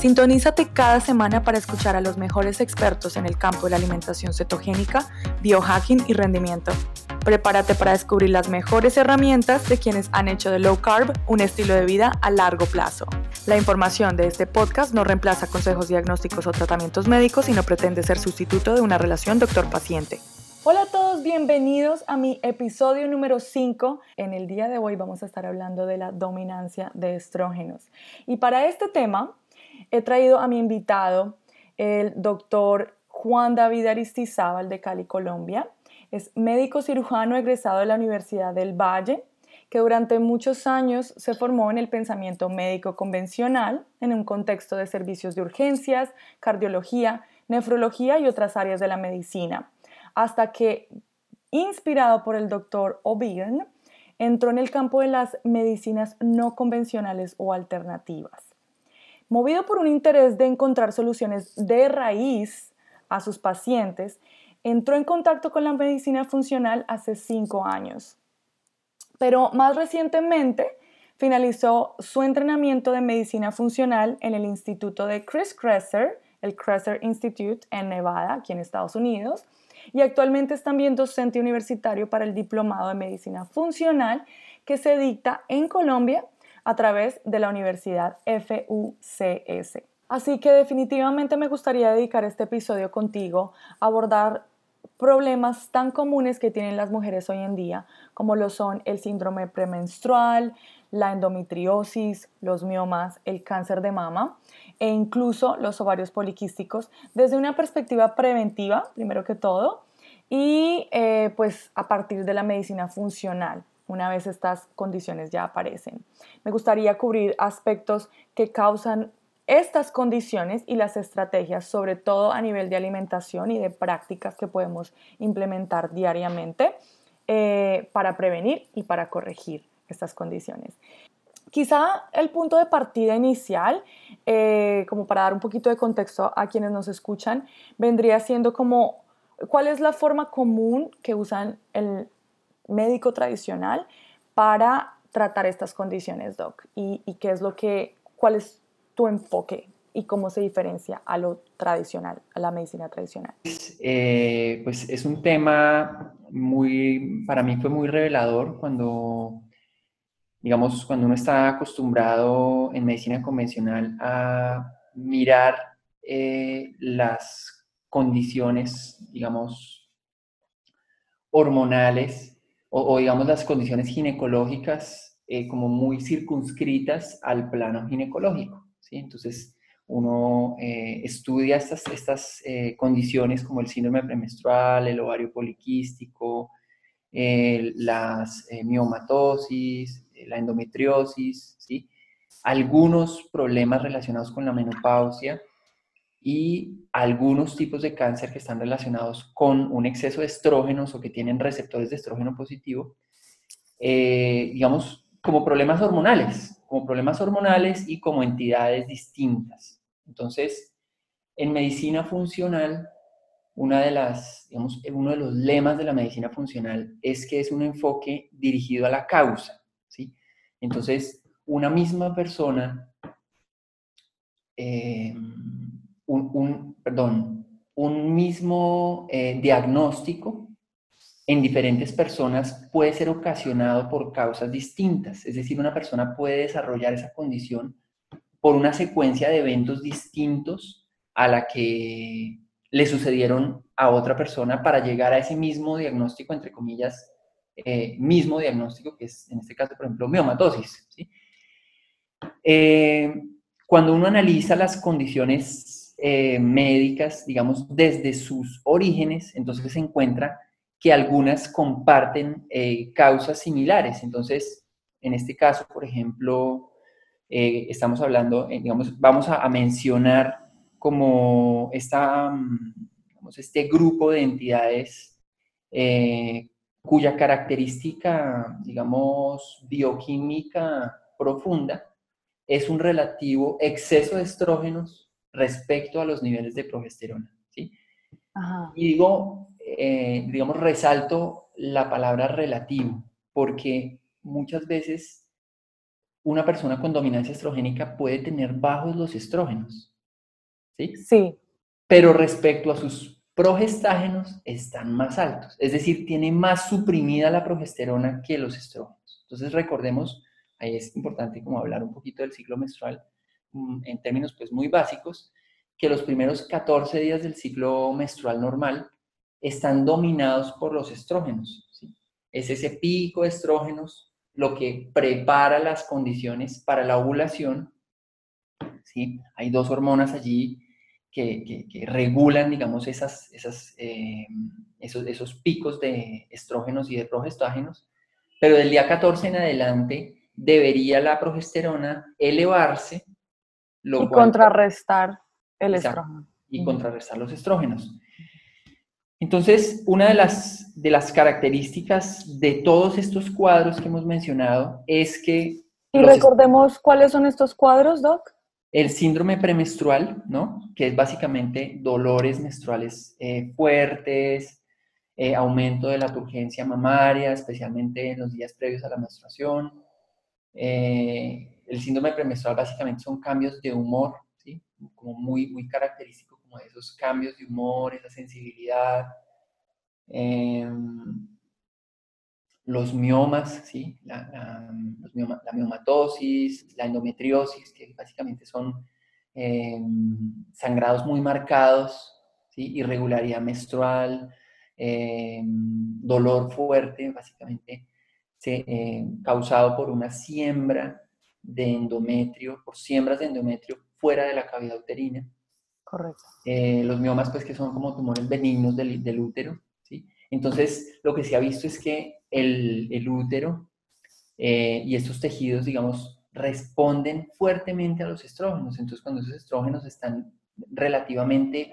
Sintonízate cada semana para escuchar a los mejores expertos en el campo de la alimentación cetogénica, biohacking y rendimiento. Prepárate para descubrir las mejores herramientas de quienes han hecho de low carb un estilo de vida a largo plazo. La información de este podcast no reemplaza consejos diagnósticos o tratamientos médicos y no pretende ser sustituto de una relación doctor-paciente. Hola a todos, bienvenidos a mi episodio número 5. En el día de hoy vamos a estar hablando de la dominancia de estrógenos. Y para este tema he traído a mi invitado, el doctor Juan David Aristizábal de Cali, Colombia. Es médico cirujano egresado de la Universidad del Valle, que durante muchos años se formó en el pensamiento médico convencional en un contexto de servicios de urgencias, cardiología, nefrología y otras áreas de la medicina, hasta que, inspirado por el doctor O'Byrne, entró en el campo de las medicinas no convencionales o alternativas. Movido por un interés de encontrar soluciones de raíz a sus pacientes, entró en contacto con la medicina funcional hace cinco años. Pero más recientemente finalizó su entrenamiento de medicina funcional en el Instituto de Chris Kresser, el Kresser Institute en Nevada, aquí en Estados Unidos, y actualmente es también docente universitario para el Diplomado de Medicina Funcional que se dicta en Colombia a través de la Universidad FUCS. Así que definitivamente me gustaría dedicar este episodio contigo a abordar problemas tan comunes que tienen las mujeres hoy en día, como lo son el síndrome premenstrual, la endometriosis, los miomas, el cáncer de mama e incluso los ovarios poliquísticos, desde una perspectiva preventiva, primero que todo, y eh, pues a partir de la medicina funcional, una vez estas condiciones ya aparecen. Me gustaría cubrir aspectos que causan estas condiciones y las estrategias, sobre todo a nivel de alimentación y de prácticas que podemos implementar diariamente eh, para prevenir y para corregir estas condiciones. Quizá el punto de partida inicial, eh, como para dar un poquito de contexto a quienes nos escuchan, vendría siendo como cuál es la forma común que usan el médico tradicional para tratar estas condiciones, doc, y, qué es lo que, cuál es tu enfoque y cómo se diferencia a lo tradicional, a la medicina tradicional? Eh, pues es un tema muy, para mí fue muy revelador cuando, digamos, cuando uno está acostumbrado en medicina convencional a mirar eh, las condiciones, digamos, hormonales o, digamos las condiciones ginecológicas eh, como muy circunscritas al plano ginecológico. Entonces, uno eh, estudia estas, estas eh, condiciones como el síndrome premenstrual, el ovario poliquístico, las miomatosis, la endometriosis, ¿sí? algunos problemas relacionados con la menopausia y algunos tipos de cáncer que están relacionados con un exceso de estrógenos o que tienen receptores de estrógeno positivo, digamos, como problemas hormonales, como problemas hormonales y como entidades distintas. Entonces, en medicina funcional, una de las, digamos, uno de los lemas de la medicina funcional es que es un enfoque dirigido a la causa, ¿sí? Entonces, una misma persona, eh, un, perdón, un mismo eh, diagnóstico en diferentes personas puede ser ocasionado por causas distintas. Es decir, una persona puede desarrollar esa condición por una secuencia de eventos distintos a la que le sucedieron a otra persona para llegar a ese mismo diagnóstico, entre comillas, eh, mismo diagnóstico, que es en este caso, por ejemplo, miomatosis. Eh, cuando uno analiza las condiciones eh, médicas, digamos, desde sus orígenes, entonces se encuentra que algunas comparten eh, causas similares. Entonces, en este caso, por ejemplo, eh, estamos hablando, digamos, vamos a, mencionar como esta, mm, este grupo de entidades cuya característica, digamos, bioquímica profunda es un relativo exceso de estrógenos respecto a los niveles de progesterona. ¿sí? Y digo, eh, digamos, resalto la palabra relativo, porque muchas veces una persona con dominancia estrogénica puede tener bajos los estrógenos. ¿Sí? Sí. Pero respecto a sus progestágenos están más altos, es decir, tiene más suprimida la progesterona que los estrógenos. Entonces recordemos, ahí es importante como hablar un poquito del ciclo menstrual en términos pues muy básicos, que los primeros 14 días del ciclo menstrual normal están dominados por los estrógenos. Es ese pico de estrógenos lo que prepara las condiciones para la ovulación. ¿sí? Hay dos hormonas allí que, regulan, digamos, esas, esas, eh, esos, esos, picos de estrógenos y de progestágenos, pero del día 14 en adelante debería la progesterona elevarse. Y contrarrestar el estrógeno. Y contrarrestar los estrógenos. Entonces, una de las, de las características de todos estos cuadros que hemos mencionado es que... Y recordemos cuáles son estos cuadros, Doc. El síndrome premenstrual, ¿no? Que es básicamente dolores menstruales eh, fuertes, eh, aumento de la turgencia mamaria, especialmente en los días previos a la menstruación. Eh, el síndrome premenstrual básicamente son cambios de humor, ¿sí? Como muy, muy característicos como esos cambios de humor, esa sensibilidad. Em, los miomas, ¿sí? La, miomatosis, la endometriosis, que básicamente son em, sangrados muy marcados, ¿sí? irregularidad menstrual, em, dolor fuerte, básicamente causado por una siembra de endometrio, por siembras de endometrio fuera de la cavidad uterina. Correcto. Eh, los miomas, pues que son como tumores benignos del, del, útero, ¿sí? Entonces, lo que se ha visto es que el, el útero eh, y estos tejidos, digamos, responden fuertemente a los estrógenos. Entonces, cuando esos estrógenos están relativamente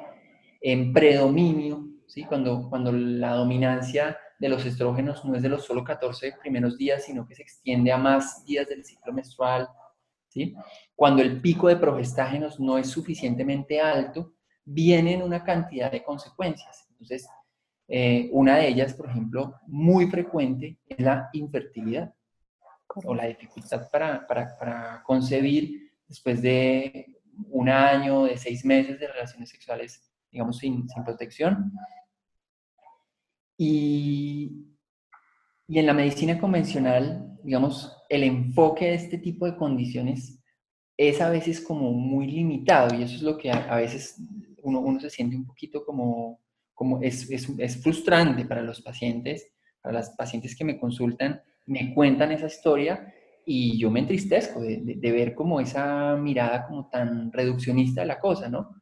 en predominio, ¿sí? Cuando, cuando la dominancia de los estrógenos no es de los solo 14 primeros días, sino que se extiende a más días del ciclo menstrual, ¿sí? Cuando el pico de progestágenos no es suficientemente alto, vienen una cantidad de consecuencias. Entonces, eh, una de ellas, por ejemplo, muy frecuente, es la infertilidad o la dificultad para, para, para, concebir después de un año, de seis meses de relaciones sexuales, digamos, sin, sin protección. Y, y en la medicina convencional, digamos, el enfoque de este tipo de condiciones es a veces como muy limitado y eso es lo que a, veces uno, uno, se siente un poquito como, como es, es, es, frustrante para los pacientes, para las pacientes que me consultan, me cuentan esa historia y yo me entristezco de, de, ver como esa mirada como tan reduccionista de la cosa, ¿no?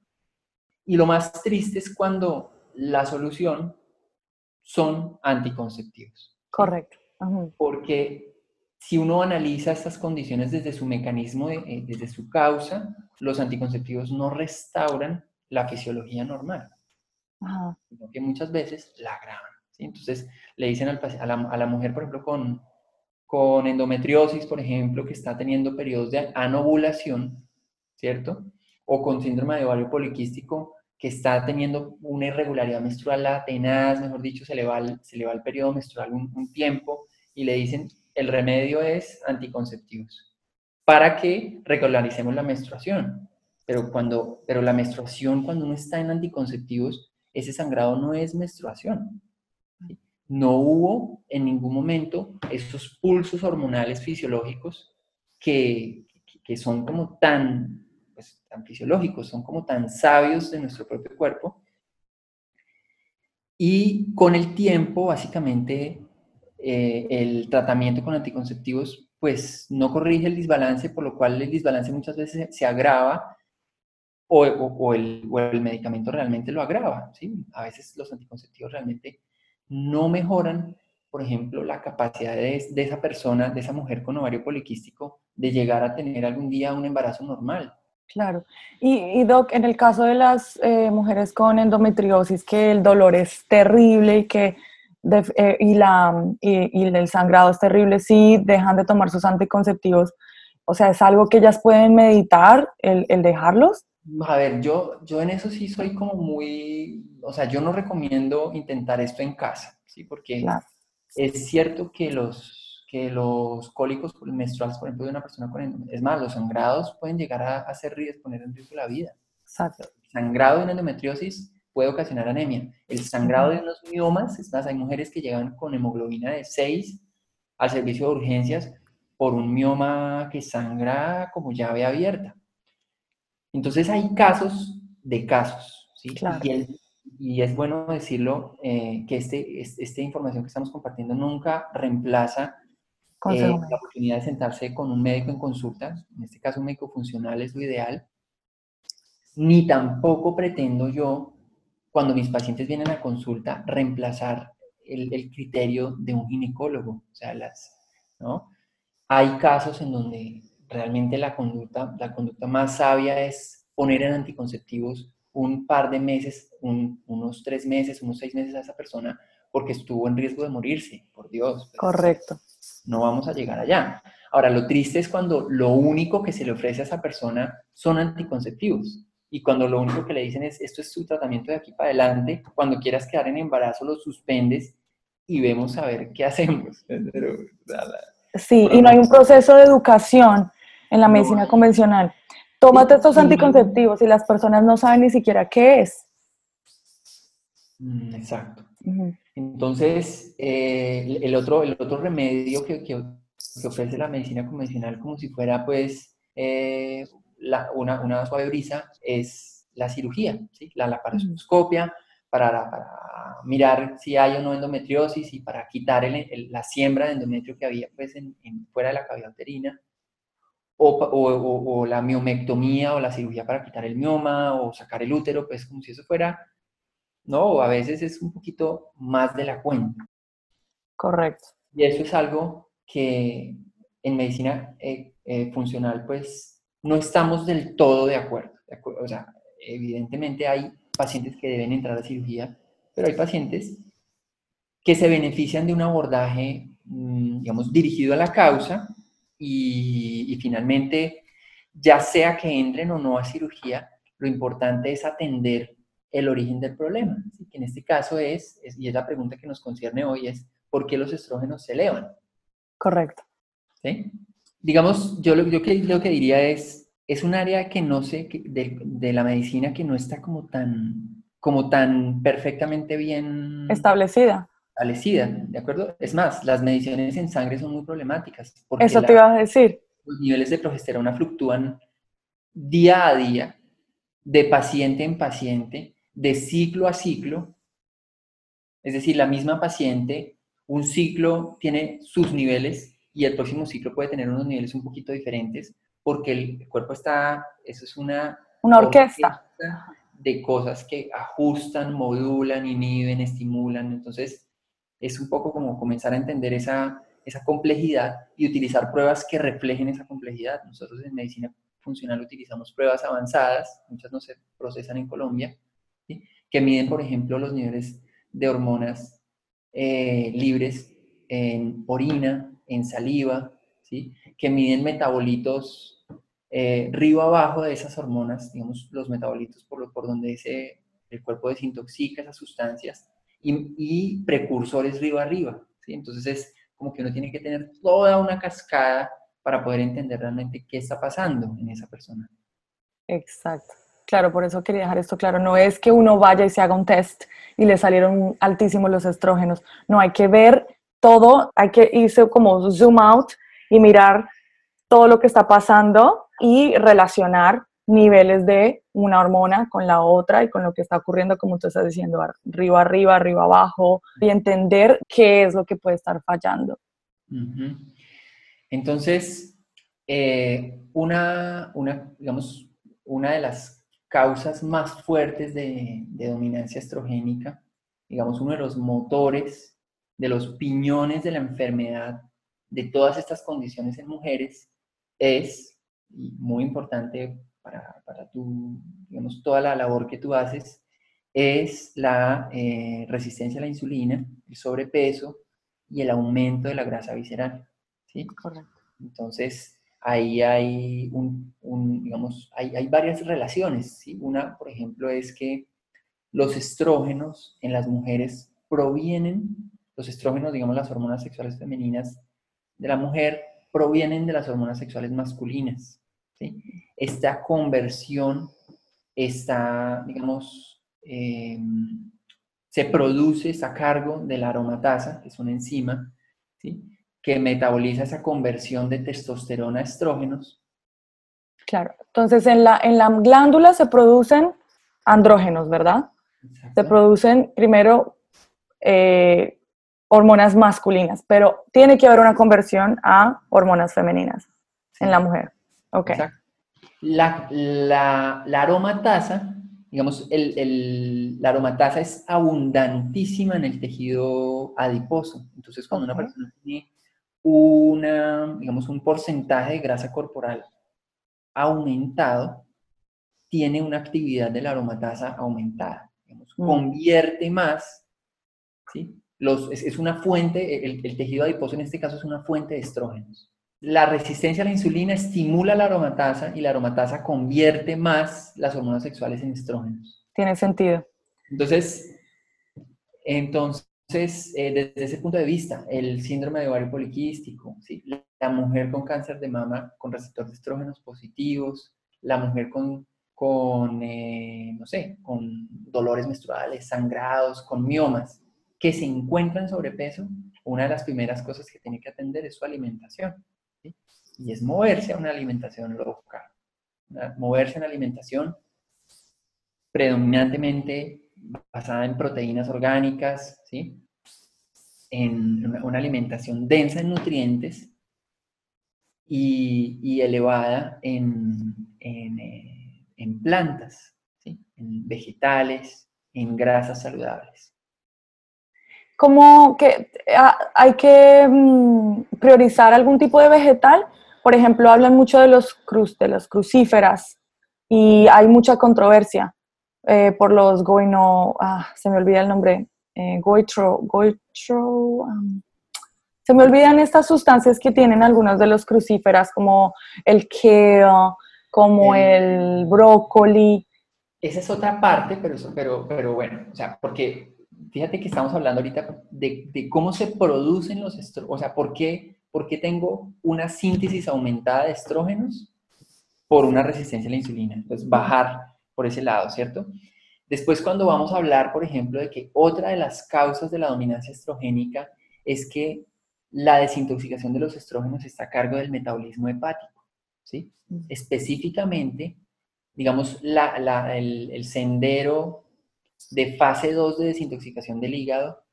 Y lo más triste es cuando la solución son anticonceptivos. Correcto. Porque si uno analiza estas condiciones desde su mecanismo, eh, desde su causa, los anticonceptivos no restauran la fisiología normal, sino que muchas veces la agravan. Entonces, le dicen a, la, mujer, por ejemplo, con, con endometriosis, por ejemplo, que está teniendo periodos de anovulación, ¿cierto? O con síndrome de ovario poliquístico, que está teniendo una irregularidad menstrual tenaz, mejor dicho, se le va el, se le va el periodo menstrual un tiempo, y le dicen, el remedio es anticonceptivos para que regularicemos la menstruación. Pero, cuando, pero la menstruación, cuando uno está en anticonceptivos, ese sangrado no es menstruación. No hubo en ningún momento esos pulsos hormonales fisiológicos que, que son como tan, tan fisiológicos, son como tan sabios de nuestro propio cuerpo. Y con el tiempo, básicamente, eh, el tratamiento con anticonceptivos pues no corrige el desbalance, por lo cual el desbalance muchas veces se agrava o, o, el, o el, medicamento realmente lo agrava. ¿sí? A veces los anticonceptivos realmente no mejoran, por ejemplo, la capacidad de, de, esa persona, de esa mujer con ovario poliquístico, de llegar a tener algún día un embarazo normal. Claro. Y, y Doc, en el caso de las eh, mujeres con endometriosis, que el dolor es terrible y que eh, y, la, y, el sangrado es terrible si dejan de tomar sus anticonceptivos. O sea, es algo que ellas pueden meditar, el, el dejarlos. A ver, yo, yo en eso sí soy como muy, o sea, yo no recomiendo intentar esto en casa, ¿sí? Porque es cierto que los, que los cólicos menstruales, por ejemplo, de una persona con es más, los sangrados pueden llegar a hacer poner en riesgo la vida. Exacto. El sangrado de una endometriosis puede ocasionar anemia. El sangrado de unos miomas, es más, hay mujeres que llegan con hemoglobina de 6 al servicio de urgencias por un mioma que sangra como llave abierta. Entonces hay casos de casos, ¿sí? Y, es bueno decirlo, eh, que este, esta información que estamos compartiendo nunca reemplaza eh, la oportunidad de sentarse con un médico en consulta, en este caso un médico funcional es lo ideal, ni tampoco pretendo yo, cuando mis pacientes vienen a consulta, reemplazar el, el criterio de un ginecólogo. O sea, las, ¿no? Hay casos en donde realmente la conducta, la conducta más sabia es poner en anticonceptivos un par de meses, unos tres meses, unos seis meses a esa persona porque estuvo en riesgo de morirse, por Dios. Pues, Correcto. No vamos a llegar allá. Ahora, lo triste es cuando lo único que se le ofrece a esa persona son anticonceptivos. Y cuando lo único que le dicen es, esto es su tratamiento de aquí para adelante, cuando quieras quedar en embarazo lo suspendes y vemos a ver qué hacemos. Sí, y no hay un proceso de educación en la medicina convencional. Tómate estos anticonceptivos y las personas no saben ni siquiera qué es. Mm, exacto. Entonces, eh, el, otro, el otro remedio que, que, ofrece la medicina convencional, como si fuera pues eh, una, una, suave brisa, es la cirugía, ¿sí? la laparoscopia, para, para, mirar si hay o no endometriosis y para quitar la siembra de endometrio que había pues, en, fuera de la cavidad uterina, o, o, o, la miomectomía o la cirugía para quitar el mioma o sacar el útero, pues como si eso fuera, ¿no? O a veces es un poquito más de la cuenta. Correcto. Y eso es algo que en medicina eh, eh, funcional, pues no estamos del todo de acuerdo. De acuerdo. O sea, evidentemente hay pacientes que deben entrar a cirugía, pero hay pacientes que se benefician de un abordaje, mm, digamos, dirigido a la causa y, finalmente, ya sea que entren o no a cirugía, lo importante es atender el origen del problema, que en este caso es, y es la pregunta que nos concierne hoy, es ¿por qué los estrógenos se elevan? Correcto. ¿Sí? Digamos, yo lo, yo que, lo que diría es, es un área que no sé, de, de, la medicina que no está como tan, como tan perfectamente bien establecida. Establecida, ¿de acuerdo? Es más, las mediciones en sangre son muy problemáticas. Eso te iba a decir. Los niveles de progesterona fluctúan día a día, de paciente en paciente, de ciclo a ciclo. Es decir, la misma paciente, un ciclo tiene sus niveles y el próximo ciclo puede tener unos niveles un poquito diferentes porque el cuerpo está, eso es una... Una orquesta. De cosas que ajustan, modulan, inhiben, estimulan. Entonces, es un poco como comenzar a entender esa, esa complejidad y utilizar pruebas que reflejen esa complejidad. Nosotros en medicina funcional utilizamos pruebas avanzadas, muchas no se procesan en Colombia, que miden, por ejemplo, los niveles de hormonas eh, libres en orina, en saliva, ¿sí? que miden metabolitos eh, río abajo de esas hormonas, digamos, los metabolitos por, por donde ese, el cuerpo desintoxica esas sustancias y, precursores río arriba. ¿sí? Entonces es como que uno tiene que tener toda una cascada para poder entender realmente qué está pasando en esa persona. Exacto. Claro, por eso quería dejar esto claro. No es que uno vaya y se haga un test y le salieron altísimos los estrógenos. No, hay que ver todo, hay que irse como zoom out y mirar todo lo que está pasando y relacionar niveles de una hormona con la otra y con lo que está ocurriendo, como tú estás diciendo, arriba, arriba, arriba, abajo, y entender qué es lo que puede estar fallando. Entonces, eh, una, una, digamos, una de las causas más fuertes de, de dominancia estrogénica, digamos, uno de los motores, de los piñones de la enfermedad de todas estas condiciones en mujeres, es y muy importante para, para tu, digamos, toda la labor que tú haces, es la eh, resistencia a la insulina, el sobrepeso y el aumento de la grasa visceral. ¿sí? Correcto. Entonces, ahí hay, un, digamos, hay, varias relaciones. Una, por ejemplo, es que los estrógenos en las mujeres provienen, los estrógenos, digamos, las hormonas sexuales femeninas de la mujer, provienen de las hormonas sexuales masculinas. ¿sí? Esta conversión está, digamos, em, se produce, a cargo de la aromatasa, que es una enzima, ¿sí? Que metaboliza esa conversión de testosterona a estrógenos. Claro, entonces en la, en la glándula se producen andrógenos, ¿verdad? Se producen primero eh, hormonas masculinas, pero tiene que haber una conversión a hormonas femeninas en la mujer. Ok. La, la, la, aromatasa, digamos, el, la aromatasa es abundantísima en el tejido adiposo. Entonces, cuando una persona tiene una, digamos, un porcentaje de grasa corporal aumentado, tiene una actividad de la aromatasa aumentada. Digamos, mm. Convierte más, ¿sí? Los, es, una fuente, el, el, tejido adiposo en este caso es una fuente de estrógenos. La resistencia a la insulina estimula la aromatasa y la aromatasa convierte más las hormonas sexuales en estrógenos. Tiene sentido. Entonces, entonces entonces, eh, desde ese punto de vista, el síndrome de ovario poliquístico, ¿sí? la mujer con cáncer de mama con receptores de estrógenos positivos, la mujer con, con eh, no sé, con dolores menstruales, sangrados, con miomas, que se encuentran sobrepeso, una de las primeras cosas que tiene que atender es su alimentación. Y es moverse a una alimentación loca. Moverse a una alimentación predominantemente basada en proteínas orgánicas, ¿sí? en una, alimentación densa en nutrientes y, elevada en, eh, en, plantas, ¿sí? en vegetales, en grasas saludables. ¿Cómo que ah, hay que mm, priorizar algún tipo de vegetal? Por ejemplo, hablan mucho de los cruz, de las crucíferas y hay mucha controversia. Eh, por los goino, ah, se me olvida el nombre, eh, goitro, goitro, se me olvidan estas sustancias que tienen algunos de los crucíferas, como el kale, como el, brócoli. Esa es otra parte, pero, pero, pero bueno, o sea, porque fíjate que estamos hablando ahorita de, de cómo se producen los estrógenos, o sea, ¿por qué, ¿por qué tengo una síntesis aumentada de estrógenos? Por una resistencia a la insulina. Entonces, bajar por ese lado, ¿cierto? Después, cuando vamos a hablar, por ejemplo, de que otra de las causas de la dominancia estrogénica es que la desintoxicación de los estrógenos está a cargo del metabolismo hepático, ¿sí? Específicamente, digamos, el, sendero de fase 2 de desintoxicación del hígado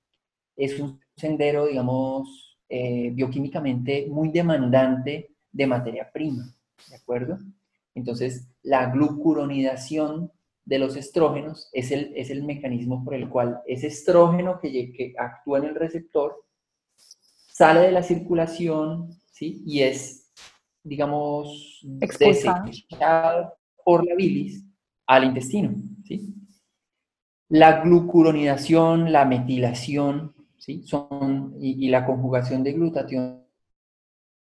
es un sendero, digamos, eh, bioquímicamente muy demandante de materia prima, ¿de acuerdo? Entonces, la glucuronidación de los estrógenos es el, es el mecanismo por el cual ese estrógeno que, que actúa en el receptor sale de la circulación ¿sí? y es, digamos, desechado por la bilis al intestino. ¿sí? La glucuronidación, la metilación ¿sí? son, y, y la conjugación de glutatión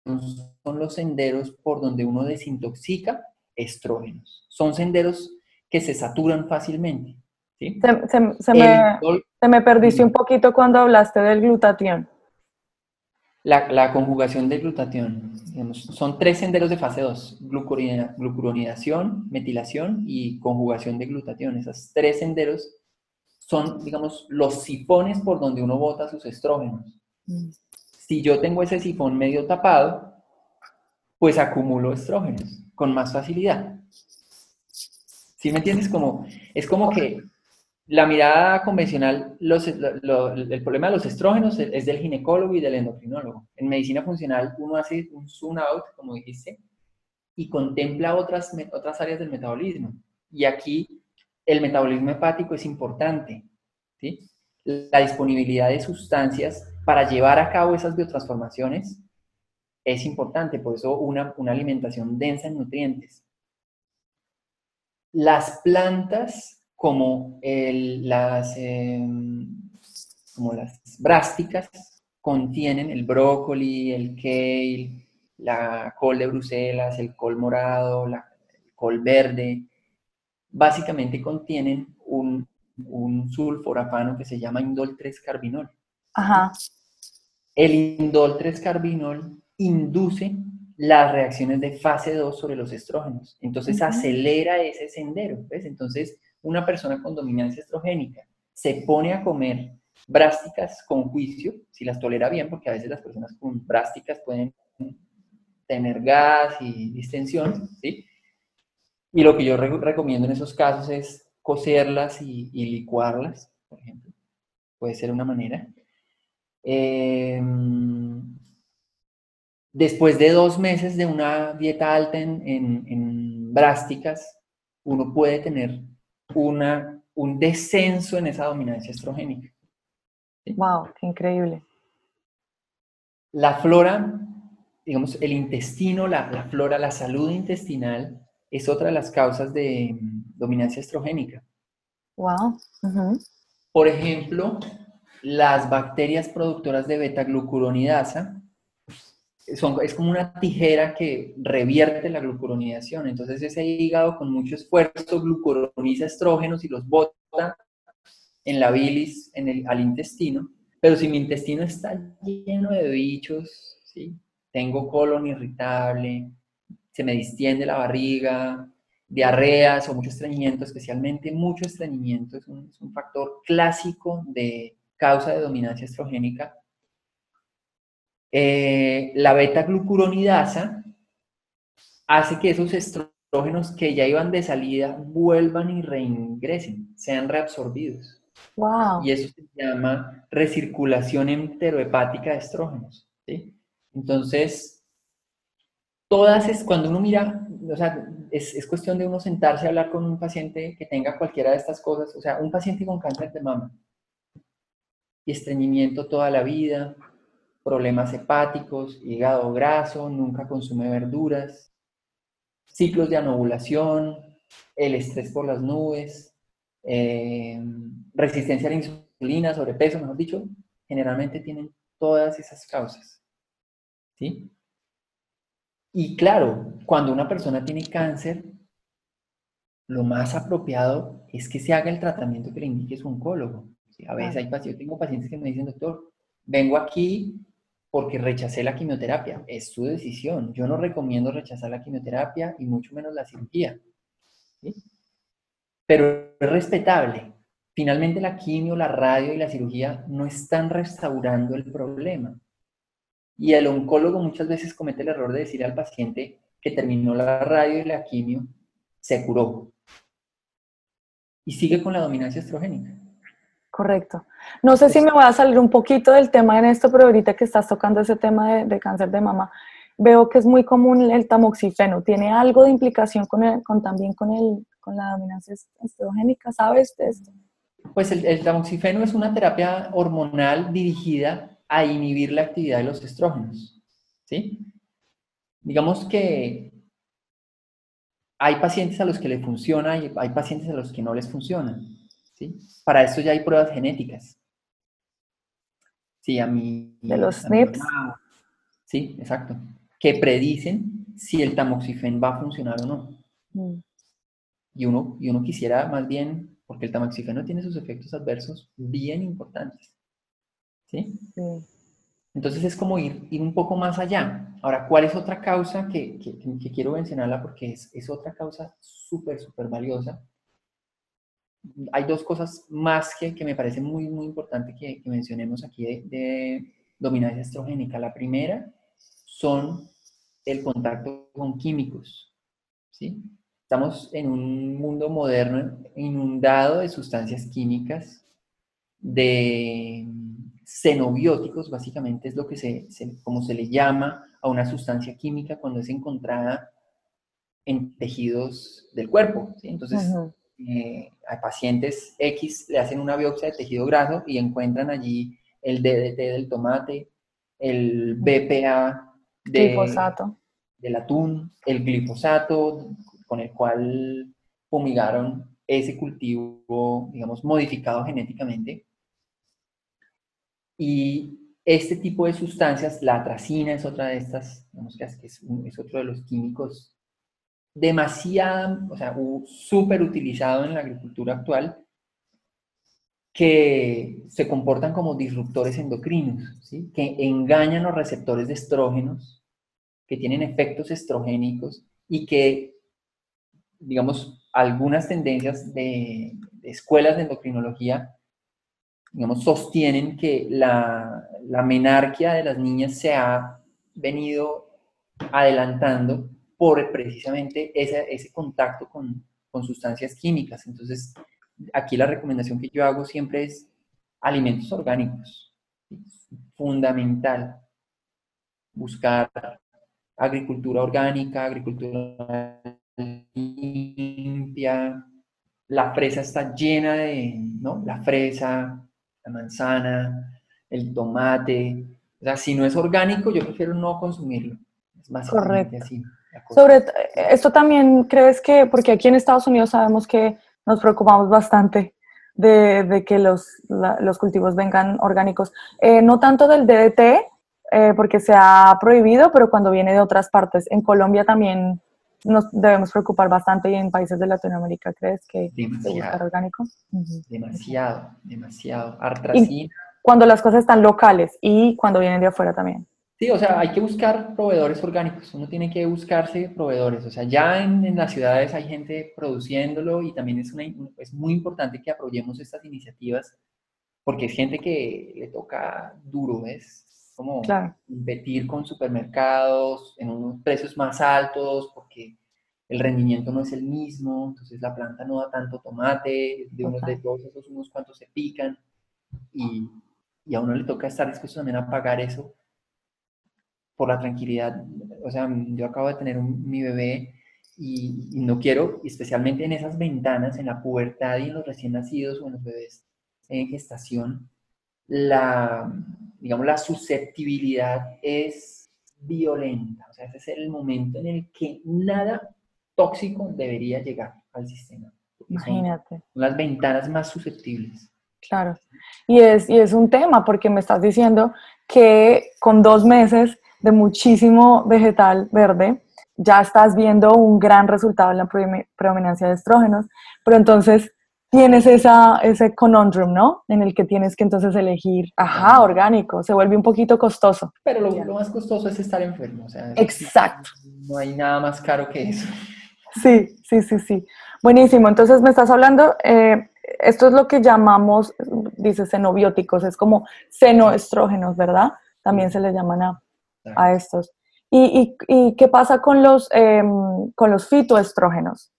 son los senderos por donde uno desintoxica estrógenos. Son senderos que se saturan fácilmente. ¿sí? Se, me, se, me, perdiste un poquito cuando hablaste del glutatión. La, la conjugación del glutatión. son tres senderos de fase 2, glucuronidación, metilación y conjugación de glutatión. Esos tres senderos son, digamos, los sifones por donde uno bota sus estrógenos. Mm. Si yo tengo ese sifón medio tapado, pues acumulo estrógenos con más facilidad. ¿Sí me entiendes? Como, es como que la mirada convencional, los, el problema de los estrógenos es del ginecólogo y del endocrinólogo. En medicina funcional uno hace un zoom out, como dijiste, y contempla otras, otras áreas del metabolismo. Y aquí el metabolismo hepático es importante. ¿sí? La disponibilidad de sustancias para llevar a cabo esas biotransformaciones es importante, por eso una, alimentación densa en nutrientes. Las plantas como, las, em, como las brásticas contienen el brócoli, el kale, la col de Bruselas, el col morado, la, el col verde, básicamente contienen un, un sulforafano que se llama indol 3-carbinol. Ajá. El indol 3-carbinol induce las reacciones de fase 2 sobre los estrógenos. Entonces acelera ese sendero. ¿ves? Entonces, una persona con dominancia estrogénica se pone a comer brásticas con juicio, si las tolera bien, porque a veces las personas con brásticas pueden tener gas y distensión, ¿sí? Y lo que yo recomiendo en esos casos es cocerlas y, licuarlas, por ejemplo. Puede ser una manera. Em, después de dos meses de una dieta alta en, brásticas, uno puede tener una, un descenso en esa dominancia estrogénica. ¡Wow! ¡Qué increíble! La flora, digamos, el intestino, la, la flora, la salud intestinal es otra de las causas de mm, dominancia estrogénica. Wow. Por ejemplo, las bacterias productoras de beta-glucuronidasa es como una tijera que revierte la glucuronidación. Entonces ese hígado con mucho esfuerzo glucuroniza estrógenos y los bota en la bilis, en el, al intestino. Pero si mi intestino está lleno de bichos, ¿sí? tengo colon irritable, se me distiende la barriga, diarreas o mucho estreñimiento, especialmente mucho estreñimiento, es un, factor clásico de causa de dominancia estrogénica. Eh, la beta-glucuronidasa hace que esos estrógenos que ya iban de salida vuelvan y reingresen, sean reabsorbidos. Wow. Y eso se llama recirculación enterohepática de estrógenos. ¿sí? Entonces, todas es cuando uno mira, o sea, es, es, cuestión de uno sentarse a hablar con un paciente que tenga cualquiera de estas cosas, o sea, un paciente con cáncer de mama y estreñimiento toda la vida, problemas hepáticos, hígado graso, nunca consume verduras, ciclos de anovulación, el estrés por las nubes, eh, resistencia a la insulina, sobrepeso, mejor dicho, generalmente tienen todas esas causas. ¿Sí? Y claro, cuando una persona tiene cáncer, lo más apropiado es que se haga el tratamiento que le indique su oncólogo. A veces hay pacientes, yo tengo pacientes que me dicen, doctor, vengo aquí porque rechacé la quimioterapia. Es su decisión. Yo no recomiendo rechazar la quimioterapia y mucho menos la cirugía. Pero es respetable. Finalmente la quimio, la radio y la cirugía no están restaurando el problema. Y el oncólogo muchas veces comete el error de decir al paciente que terminó la radio y la quimio, se curó. Y sigue con la dominancia estrogénica. Correcto. No sé si me voy a salir un poquito del tema en esto, pero ahorita que estás tocando ese tema de, cáncer de mama, veo que es muy común el tamoxifeno. ¿Tiene algo de implicación con, con también con, el, con la dominancia estrogénica? ¿Sabes de esto? Pues el, el tamoxifeno es una terapia hormonal dirigida a inhibir la actividad de los estrógenos. ¿sí? Digamos que hay pacientes a los que le funciona y hay pacientes a los que no les funciona. ¿Sí? Para eso ya hay pruebas genéticas. Sí, a mí. De los SNPs. Sí, exacto. Que predicen si el tamoxifen va a funcionar o no. Mm. Y, uno, y uno quisiera más bien, porque el tamoxifeno tiene sus efectos adversos bien importantes. ¿sí? Entonces es como ir, ir, un poco más allá. Ahora, ¿cuál es otra causa que, que, quiero mencionarla? Porque es, es otra causa súper, súper valiosa. Hay dos cosas más que, que me parece muy, muy importante que, mencionemos aquí de, dominancia estrogénica. La primera son el contacto con químicos. ¿sí? Estamos en un mundo moderno inundado de sustancias químicas, de xenobióticos, básicamente es lo que se, como se le llama a una sustancia química cuando es encontrada en tejidos del cuerpo. Entonces, eh, a pacientes X le hacen una biopsia de tejido graso y encuentran allí el DDT del tomate, el BPA del atún, el glifosato con el cual fumigaron ese cultivo, digamos, modificado genéticamente. Y este tipo de sustancias, la atracina es otra de estas, digamos que es, es otro de los químicos demasiado, o sea, súper utilizado en la agricultura actual, que se comportan como disruptores endocrinos, que engañan los receptores de estrógenos, que tienen efectos estrogénicos y que, digamos, algunas tendencias de, escuelas de endocrinología, digamos, sostienen que la, la de las niñas se ha venido adelantando por precisamente ese, ese contacto con, con sustancias químicas. Entonces, aquí la recomendación que yo hago siempre es alimentos orgánicos. fundamental buscar agricultura orgánica, agricultura limpia. La fresa está llena de, ¿no? La fresa, la manzana, el tomate. O sea, si no es orgánico, yo prefiero no consumirlo. Es más Correcto. así. Sobre esto también crees que, porque aquí en Estados Unidos sabemos que nos preocupamos bastante de, que los, los, cultivos vengan orgánicos, eh, no tanto del DDT, eh, porque se ha prohibido, pero cuando viene de otras partes. En Colombia también nos debemos preocupar bastante y en países de Latinoamérica, ¿crees que demasiado, orgánico? Demasiado, demasiado. cuando las cosas están locales y cuando vienen de afuera también. Sí, o sea, hay que buscar proveedores orgánicos, uno tiene que buscarse proveedores, o sea, ya en, las ciudades hay gente produciéndolo y también es, una, es muy importante que apoyemos estas iniciativas porque es gente que le toca duro, ¿ves? Como invertir con supermercados en unos precios más altos porque el rendimiento no es el mismo, entonces la planta no da tanto tomate, de unos de todos esos unos cuantos se pican y, y a uno le toca estar dispuesto también a pagar eso por la tranquilidad. O sea, yo acabo de tener mi bebé y, no quiero, especialmente en esas ventanas, en la pubertad y en los recién nacidos o en los bebés en gestación, la, digamos, la susceptibilidad es violenta. O sea, ese es el momento en el que nada tóxico debería llegar al sistema. Imagínate. Son las ventanas más susceptibles. Claro. Y es, y es un tema porque me estás diciendo que con dos meses de muchísimo vegetal verde, ya estás viendo un gran resultado en la predominancia de estrógenos, pero entonces tienes esa, ese conundrum, ¿no? En el que tienes que entonces elegir, ajá, orgánico, se vuelve un poquito costoso. Pero lo, más costoso es estar enfermo, o sea, Exacto. No hay nada más caro que eso. Sí, sí, sí, sí. Buenísimo, entonces me estás hablando, eh, esto es lo que llamamos, dice, xenobióticos, es como senoestrógenos, ¿verdad? También se le llaman a a estos. ¿Y, y, qué pasa con los, em, con los fitoestrógenos?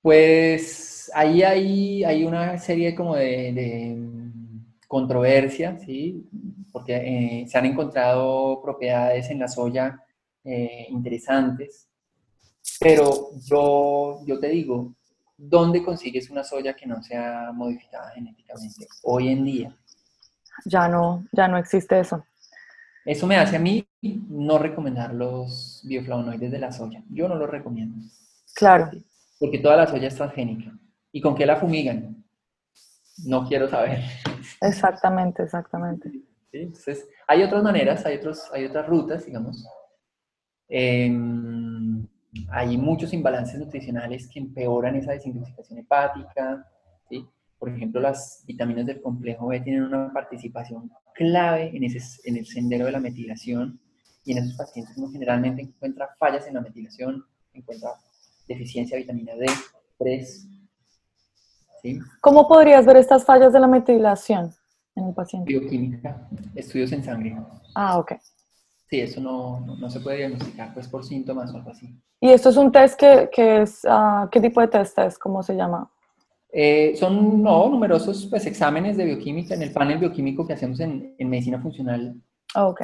Pues ahí hay, hay una serie como de, de controversia, ¿sí? Porque eh, se han encontrado propiedades en la soya eh, interesantes, pero yo, yo te digo, ¿dónde consigues una soya que no sea modificada genéticamente hoy en día? Ya no, ya no existe eso. Eso me hace a mí no recomendar los bioflavonoides de la soya. Yo no los recomiendo. Claro. Porque toda la soya es transgénica. ¿Y con qué la fumigan? No quiero saber. Exactamente, exactamente. Entonces, hay otras maneras, hay, otros, hay otras rutas, digamos. Em, hay muchos imbalances nutricionales que empeoran esa desintoxicación hepática. ¿sí? Por ejemplo, las vitaminas del complejo B tienen una participación clave en, ese, en el sendero de la metilación y en esos pacientes uno generalmente encuentra fallas en la metilación, encuentra deficiencia de vitamina D, 3. ¿sí? ¿Cómo podrías ver estas fallas de la metilación en el paciente? Bioquímica, estudios en sangre. Ah, ok. Sí, eso no, no, se puede diagnosticar pues por síntomas o algo así. ¿Y esto es un test que, que es, uh, qué tipo de test es? ¿Cómo se llama? Eh, son no, numerosos pues, exámenes de bioquímica en el panel bioquímico que hacemos en, en medicina funcional. Oh, ok.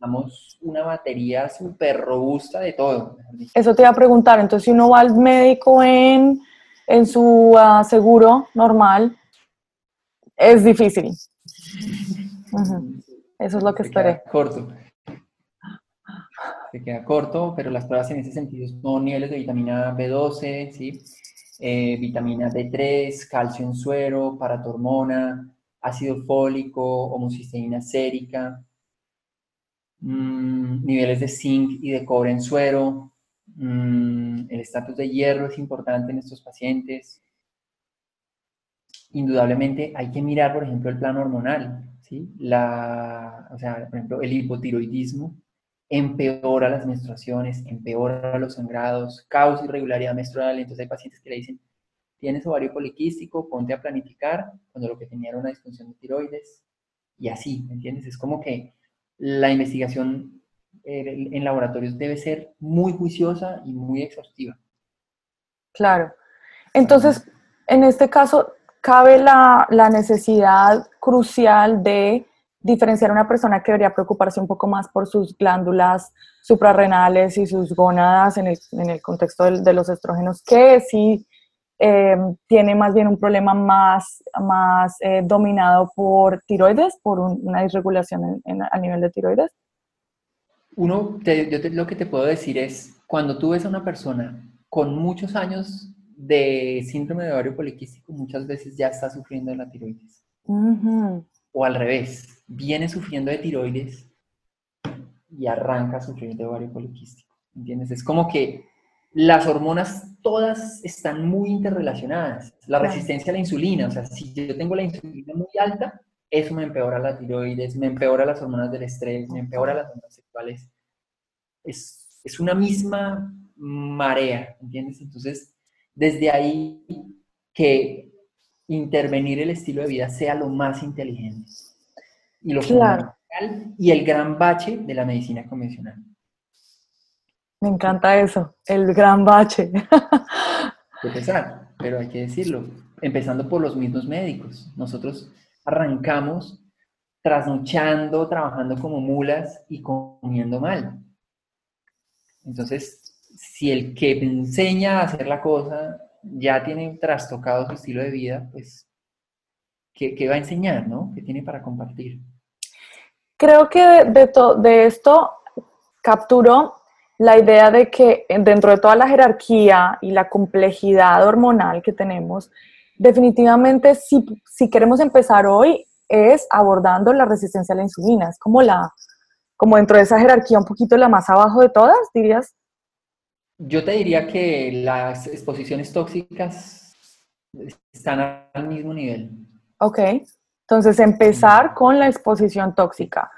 Damos una batería súper robusta de todo. Eso te iba a preguntar, entonces si uno va al médico en, en su uh, seguro normal, es difícil. Eso es lo que Se esperé. Queda corto. Se queda corto, pero las pruebas en ese sentido son niveles de vitamina B12, ¿sí? Eh, vitamina D3, calcio en suero, paratormona, ácido fólico, homocisteína sérica, mm, niveles de zinc y de cobre en suero, mm, el estatus de hierro es importante en estos pacientes. Indudablemente hay que mirar, por ejemplo, el plano hormonal. ¿sí? La, o sea, por ejemplo, el hipotiroidismo empeora las menstruaciones, empeora los sangrados, causa irregularidad menstrual. Entonces hay pacientes que le dicen, tienes ovario poliquístico, ponte a planificar, cuando lo que tenía era una disfunción de tiroides, y así, ¿me entiendes? Es como que la investigación eh, en laboratorios debe ser muy juiciosa y muy exhaustiva. Claro. Entonces, en este caso, cabe la, la necesidad crucial de diferenciar a una persona que debería preocuparse un poco más por sus glándulas suprarrenales y sus gónadas en el, en el contexto de, de, los estrógenos, que si eh, tiene más bien un problema más, más eh, dominado por tiroides, por un, una disregulación en, en, a nivel de tiroides? Uno, te, yo te, lo que te puedo decir es, cuando tú ves a una persona con muchos años de síndrome de ovario poliquístico, muchas veces ya está sufriendo de la tiroides. Uh -huh. O al revés, viene sufriendo de tiroides y arranca a sufrir de ovario poliquístico. ¿Entiendes? Es como que las hormonas todas están muy interrelacionadas. La resistencia a la insulina, o sea, si yo tengo la insulina muy alta, eso me empeora la tiroides, me empeora las hormonas del estrés, me empeora las hormonas sexuales. Es, es una misma marea, ¿entiendes? Entonces, desde ahí que intervenir el estilo de vida sea lo más inteligente y lo claro. fundamental y el gran bache de la medicina convencional. Me encanta eso, el gran bache. Empezar, pero hay que decirlo, empezando por los mismos médicos. Nosotros arrancamos trasnochando, trabajando como mulas y comiendo mal. Entonces, si el que enseña a hacer la cosa ya tiene trastocado su estilo de vida, pues, ¿qué, qué va a enseñar, no? ¿Qué tiene para compartir? Creo que de, de, to, de esto capturó la idea de que dentro de toda la jerarquía y la complejidad hormonal que tenemos, definitivamente si, si queremos empezar hoy es abordando la resistencia a la insulina. Es como la, como dentro de esa jerarquía un poquito la más abajo de todas, dirías. Yo te diría que las exposiciones tóxicas están al mismo nivel. Ok, entonces empezar con la exposición tóxica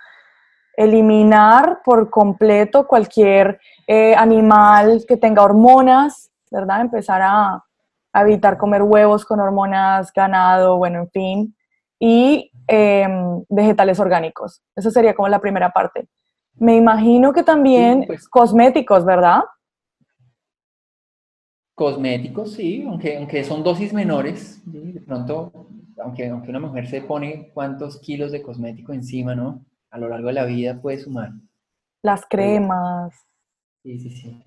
eliminar por completo cualquier eh, animal que tenga hormonas, ¿verdad? Empezar a, a, evitar comer huevos con hormonas, ganado, bueno, en fin, y eh, vegetales orgánicos. Esa sería como la primera parte. Me imagino que también sí, pues, cosméticos, ¿verdad? Cosméticos, sí, aunque, aunque son dosis menores, ¿sí? de pronto, aunque, aunque una mujer se pone cuántos kilos de cosmético encima, ¿no? a lo largo de la vida puede sumar. Las cremas. Sí, sí, sí.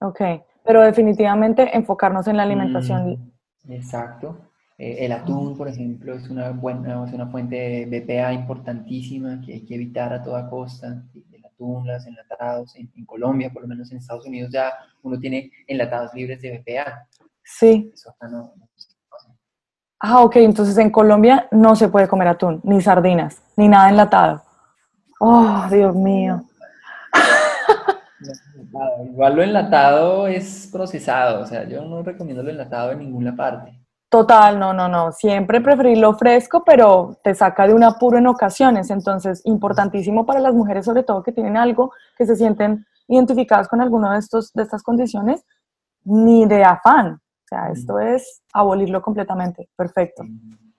Ok, pero definitivamente enfocarnos en la alimentación. Mm, exacto. Eh, el atún, por ejemplo, es una, buena, es una fuente de BPA importantísima que hay que evitar a toda costa. El los enlatados, en, en, Colombia, por lo menos en Estados Unidos, ya uno tiene enlatados libres de BPA. Sí. Eso acá no, no Ah, ok, entonces en Colombia no se puede comer atún, ni sardinas, ni nada enlatado. Oh, Dios mío. Igual lo enlatado es procesado, o sea, yo no recomiendo lo enlatado en ninguna parte. Total, no, no, no. Siempre preferir lo fresco, pero te saca de un apuro en ocasiones. Entonces, importantísimo para las mujeres, sobre todo que tienen algo, que se sienten identificadas con alguna de, estos, de estas condiciones, ni de afán. O sea, esto es abolirlo completamente. Perfecto.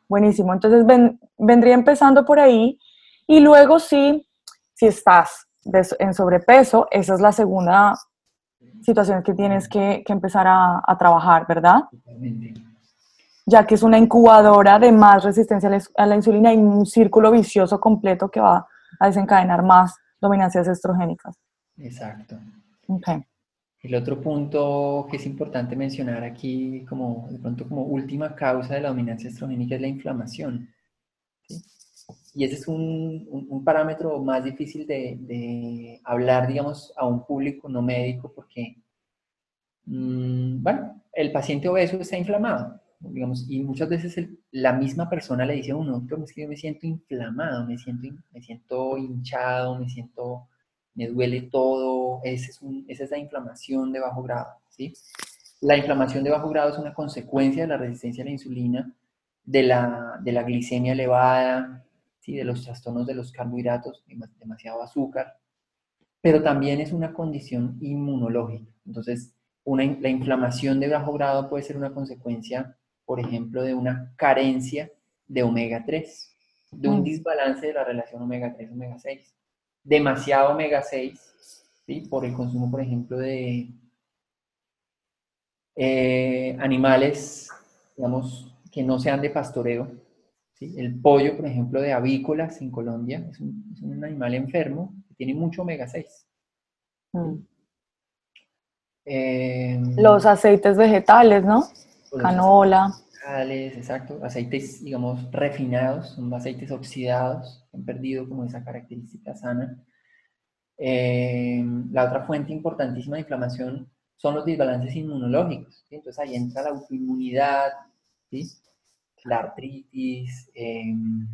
Buenísimo. Entonces, ven, vendría empezando por ahí. Y luego sí, si estás en sobrepeso, esa es la segunda situación que tienes que, que empezar a, a, trabajar, ¿verdad? Ya que es una incubadora de más resistencia a la, insulina y un círculo vicioso completo que va a desencadenar más dominancias estrogénicas. Exacto. Okay. El otro punto que es importante mencionar aquí, como de pronto como última causa de la dominancia estrogénica, es la inflamación. ¿sí? y ese es un, un, un parámetro más difícil de, de, hablar, digamos, a un público no médico porque, mmm, bueno, el paciente obeso está inflamado, digamos, y muchas veces la misma persona le dice a uno, doctor, es que yo me siento inflamado, me siento, me siento hinchado, me siento, me duele todo, esa es, esa es la inflamación de bajo grado, ¿sí? La inflamación de bajo grado es una consecuencia de la resistencia a la insulina, de la, de la glicemia elevada, ¿sí? de los trastornos de los carbohidratos, demasiado azúcar, pero también es una condición inmunológica. Entonces, una, la inflamación de bajo grado puede ser una consecuencia, por ejemplo, de una carencia de omega 3, de un mm. desbalance de la relación omega 3-omega 6. Demasiado omega 6, ¿sí? por el consumo, por ejemplo, de eh, animales, digamos, que no sean de pastoreo. ¿sí? El pollo, por ejemplo, de avícolas en Colombia, es un, es un animal enfermo que tiene mucho omega 6. Em, los aceites vegetales, ¿no? Canola. Exacto. Aceites, digamos, refinados, son aceites oxidados, han perdido como esa característica sana. Em, la otra fuente importantísima de inflamación son los desbalances inmunológicos. Entonces ahí entra la autoinmunidad, la artritis, em,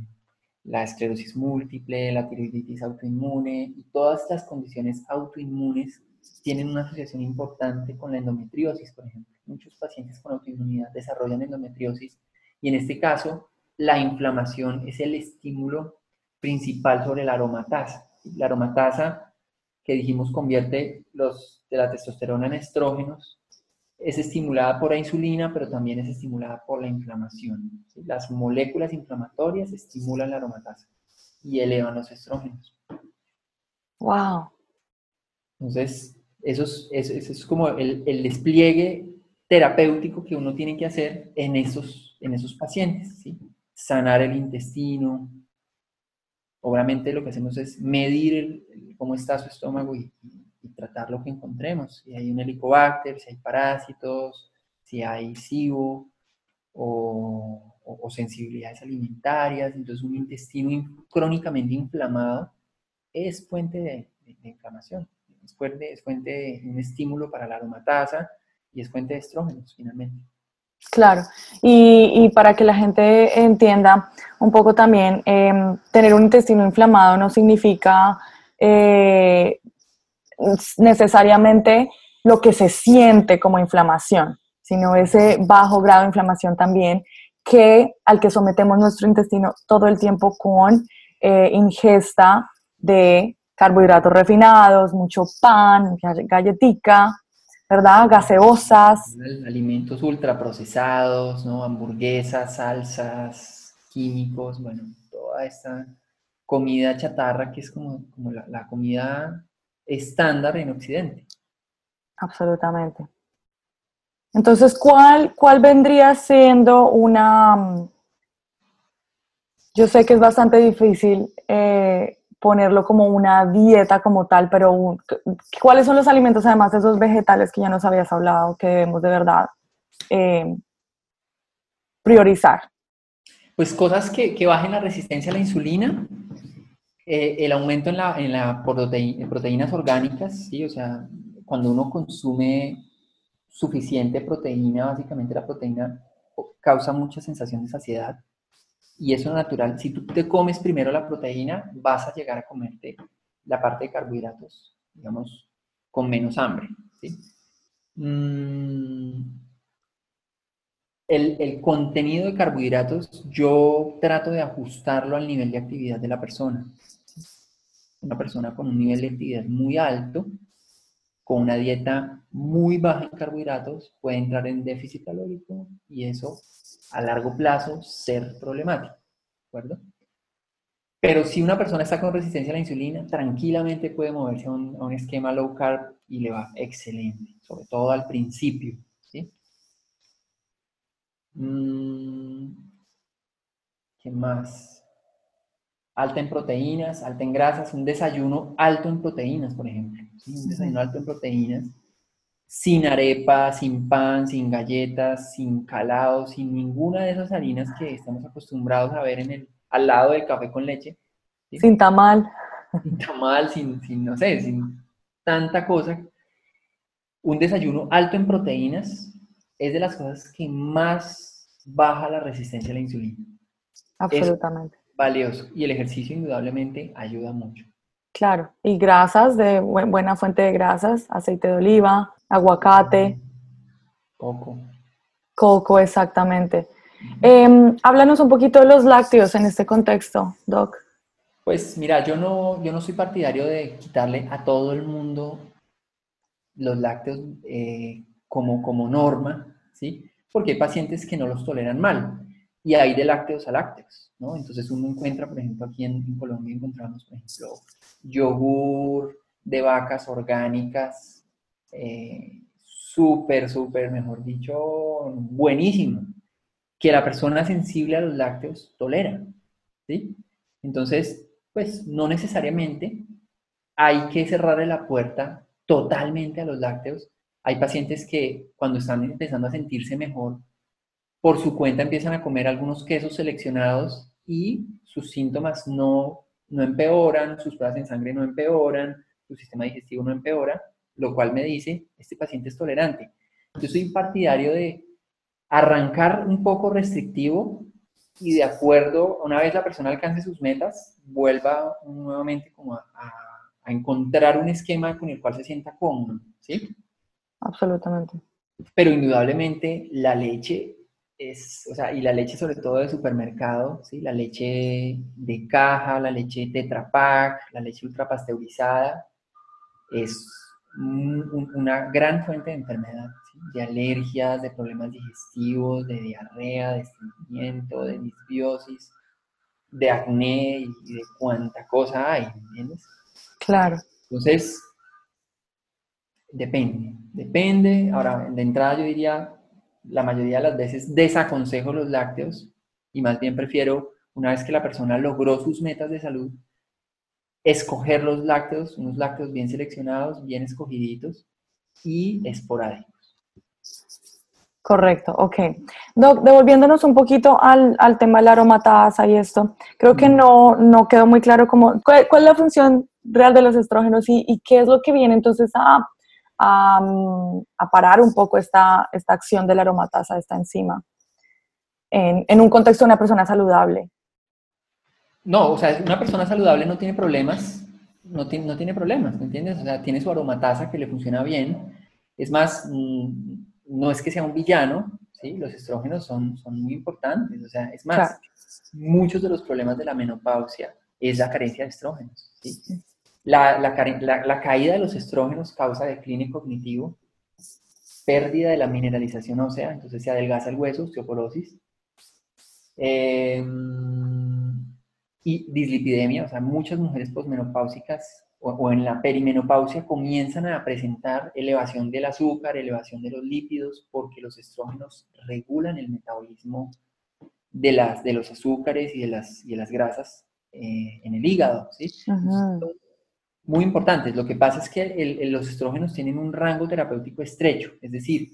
la esclerosis múltiple, la tiroiditis autoinmune y todas estas condiciones autoinmunes tienen una asociación importante con la endometriosis, por ejemplo. Muchos pacientes con autoinmunidad desarrollan endometriosis y en este caso la inflamación es el estímulo principal sobre la aromatasa. La aromatasa, que dijimos convierte los, de la testosterona en estrógenos, es estimulada por la insulina, pero también es estimulada por la inflamación. Las moléculas inflamatorias estimulan la aromatasa y elevan los estrógenos. Wow. Entonces, eso es, como el, despliegue terapéutico que uno tiene que hacer en esos, en esos pacientes, ¿sí? Sanar el intestino. Obviamente lo que hacemos es medir cómo está su estómago y, tratar lo que encontremos. Si hay un helicobacter, si hay parásitos, si hay SIBO o, sensibilidades alimentarias. Entonces un intestino crónicamente inflamado es fuente de inflamación es fuente, es fuente de un estímulo para la aromatasa y es fuente de estrógenos finalmente. Claro, y, para que la gente entienda un poco también, em, tener un intestino inflamado no significa eh, necesariamente lo que se siente como inflamación, sino ese bajo grado de inflamación también que al que sometemos nuestro intestino todo el tiempo con eh, ingesta de carbohidratos refinados, mucho pan, galletica, ¿verdad? Gaseosas. Alimentos ultraprocesados, ¿no? Hamburguesas, salsas, químicos, bueno, toda esta comida chatarra que es como, como la, la comida estándar en Occidente. Absolutamente. Entonces, ¿cuál, ¿cuál vendría siendo una... Yo sé que es bastante difícil eh, ponerlo como una dieta como tal, pero ¿cuáles son los alimentos, además de esos vegetales que ya nos habías hablado, que debemos de verdad eh, priorizar? Pues cosas que, bajen la resistencia a la insulina, eh, el aumento en, la, en, la proteínas orgánicas, ¿sí? o sea, cuando uno consume suficiente proteína, básicamente la proteína causa mucha sensación de saciedad y eso es natural. Si tú te comes primero la proteína, vas a llegar a comerte la parte de carbohidratos, digamos, con menos hambre. Mm, el, el, contenido de carbohidratos yo trato de ajustarlo al nivel de actividad de la persona. Una persona con un nivel de actividad muy alto, con una dieta muy baja en carbohidratos, puede entrar en déficit calórico y eso a largo plazo ser problemático, ¿de acuerdo? Pero si una persona está con resistencia a la insulina, tranquilamente puede moverse a un, esquema low carb y le va excelente, sobre todo al principio, ¿sí? Mm, ¿Qué más? Alta en proteínas, alta en grasas, un desayuno alto en proteínas, por ejemplo. Un desayuno alto en proteínas sin arepa, sin pan, sin galletas, sin calado, sin ninguna de esas harinas que estamos acostumbrados a ver en el, al lado del café con leche. Sin tamal. Sin tamal, sin, sin, no sé, sin tanta cosa. Un desayuno alto en proteínas es de las cosas que más baja la resistencia a la insulina. Absolutamente. valioso. Y el ejercicio indudablemente ayuda mucho. Claro. Y grasas, de buena fuente de grasas, aceite de oliva, aguacate. Coco. Coco, exactamente. Em, háblanos un poquito de los lácteos en este contexto, Doc. Pues mira, yo no, yo no soy partidario de quitarle a todo el mundo los lácteos eh, como, como norma, ¿sí? Porque hay pacientes que no los toleran mal y hay de lácteos a lácteos, ¿no? Entonces uno encuentra, por ejemplo, aquí en, Colombia encontramos, por ejemplo, yogur de vacas orgánicas, eh, súper, súper, mejor dicho, buenísimo, que la persona sensible a los lácteos tolera, ¿sí? Entonces, pues no necesariamente hay que cerrarle la puerta totalmente a los lácteos. Hay pacientes que cuando están empezando a sentirse mejor, por su cuenta empiezan a comer algunos quesos seleccionados y sus síntomas no, no empeoran, sus pruebas en sangre no empeoran, su sistema digestivo no empeora, lo cual me dice, este paciente es tolerante. Yo soy partidario de arrancar un poco restrictivo y de acuerdo, una vez la persona alcance sus metas, vuelva nuevamente como a a encontrar un esquema con el cual se sienta cómodo, ¿sí? Absolutamente. Pero indudablemente la leche es, o sea, y la leche sobre todo de supermercado, ¿sí? La leche de caja, la leche Tetra Pak, la leche ultrapasteurizada, es una gran fuente de enfermedad, ¿sí? de alergias, de problemas digestivos, de diarrea, de estreñimiento, de disbiosis, de acné y de cuánta cosa hay, ¿entiendes? Claro. Entonces, depende, depende. Ahora, de entrada yo diría, la mayoría de las veces desaconsejo los lácteos y más bien prefiero, una vez que la persona logró sus metas de salud, escoger los lácteos, unos lácteos bien seleccionados, bien escogiditos y esporádicos. Correcto, ok. Doc, devolviéndonos un poquito al, tema de la aromatasa y esto, creo que no, no quedó muy claro cómo, cuál, es la función real de los estrógenos y, qué es lo que viene entonces a, a, parar un poco esta, esta acción de la aromatasa, esta enzima, en, en un contexto de una persona saludable. No, o sea, una persona saludable no tiene problemas, no tiene, no tiene problemas, ¿me entiendes? O sea, tiene su aromatasa que le funciona bien. Es más, mm, no es que sea un villano, ¿sí? Los estrógenos son, son muy importantes, o sea, es más, muchos de los problemas de la menopausia es la carencia de estrógenos, ¿sí? La, la, caída de los estrógenos causa decline cognitivo, pérdida de la mineralización ósea, entonces se adelgaza el hueso, osteoporosis, em, y dislipidemia, o sea, muchas mujeres posmenopáusicas o, en la perimenopausia comienzan a presentar elevación del azúcar, elevación de los lípidos, porque los estrógenos regulan el metabolismo de, las, de los azúcares y de las, y de las grasas eh, en el hígado. ¿sí? Muy importantes. Lo que pasa es que los estrógenos tienen un rango terapéutico estrecho, es decir,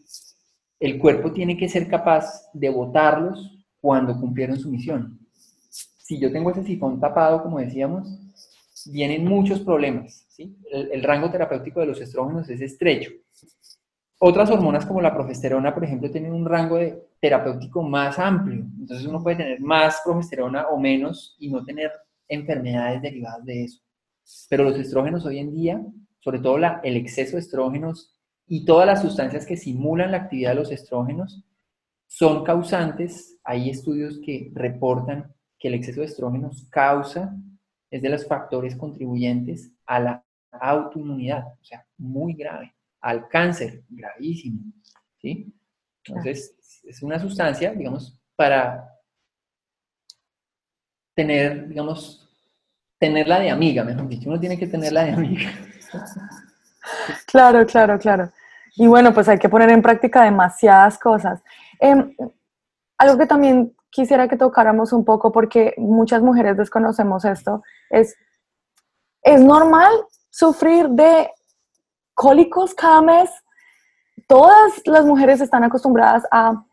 el cuerpo tiene que ser capaz de botarlos cuando cumplieron su misión. Si yo tengo ese sifón tapado, como decíamos, vienen muchos problemas. ¿sí? El, rango terapéutico de los estrógenos es estrecho. Otras hormonas como la progesterona, por ejemplo, tienen un rango de terapéutico más amplio. Entonces uno puede tener más progesterona o menos y no tener enfermedades derivadas de eso. Pero los estrógenos hoy en día, sobre todo el exceso de estrógenos y todas las sustancias que simulan la actividad de los estrógenos, son causantes. Hay estudios que reportan que el exceso de estrógenos causa es de los factores contribuyentes a la autoinmunidad, o sea, muy grave, al cáncer, gravísimo, ¿sí? Entonces, es una sustancia, digamos, para tener, digamos, tenerla de amiga, mejor dicho, uno tiene que tenerla de amiga. Claro, claro, claro. Y bueno, pues hay que poner en práctica demasiadas cosas. Em, algo que también quisiera que tocáramos un poco porque muchas mujeres desconocemos esto, es, es normal sufrir de cólicos cada mes. Todas las mujeres están acostumbradas a,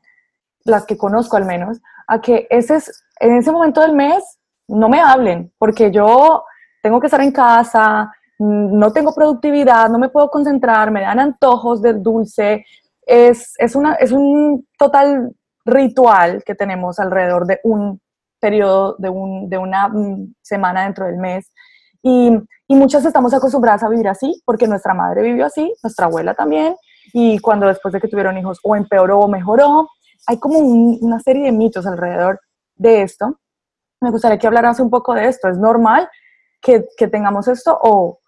las que conozco al menos, a que ese es, en ese momento del mes no me hablen, porque yo tengo que estar en casa, no tengo productividad, no me puedo concentrar, me dan antojos del dulce. Es, es, una, es un total ritual que tenemos alrededor de un periodo, de, un, de una mm, semana dentro del mes. Y, y, muchas estamos acostumbradas a vivir así, porque nuestra madre vivió así, nuestra abuela también, y cuando después de que tuvieron hijos o empeoró o mejoró, hay como una serie de mitos alrededor de esto. Me gustaría que hablaras un poco de esto. ¿Es normal que, que tengamos esto o,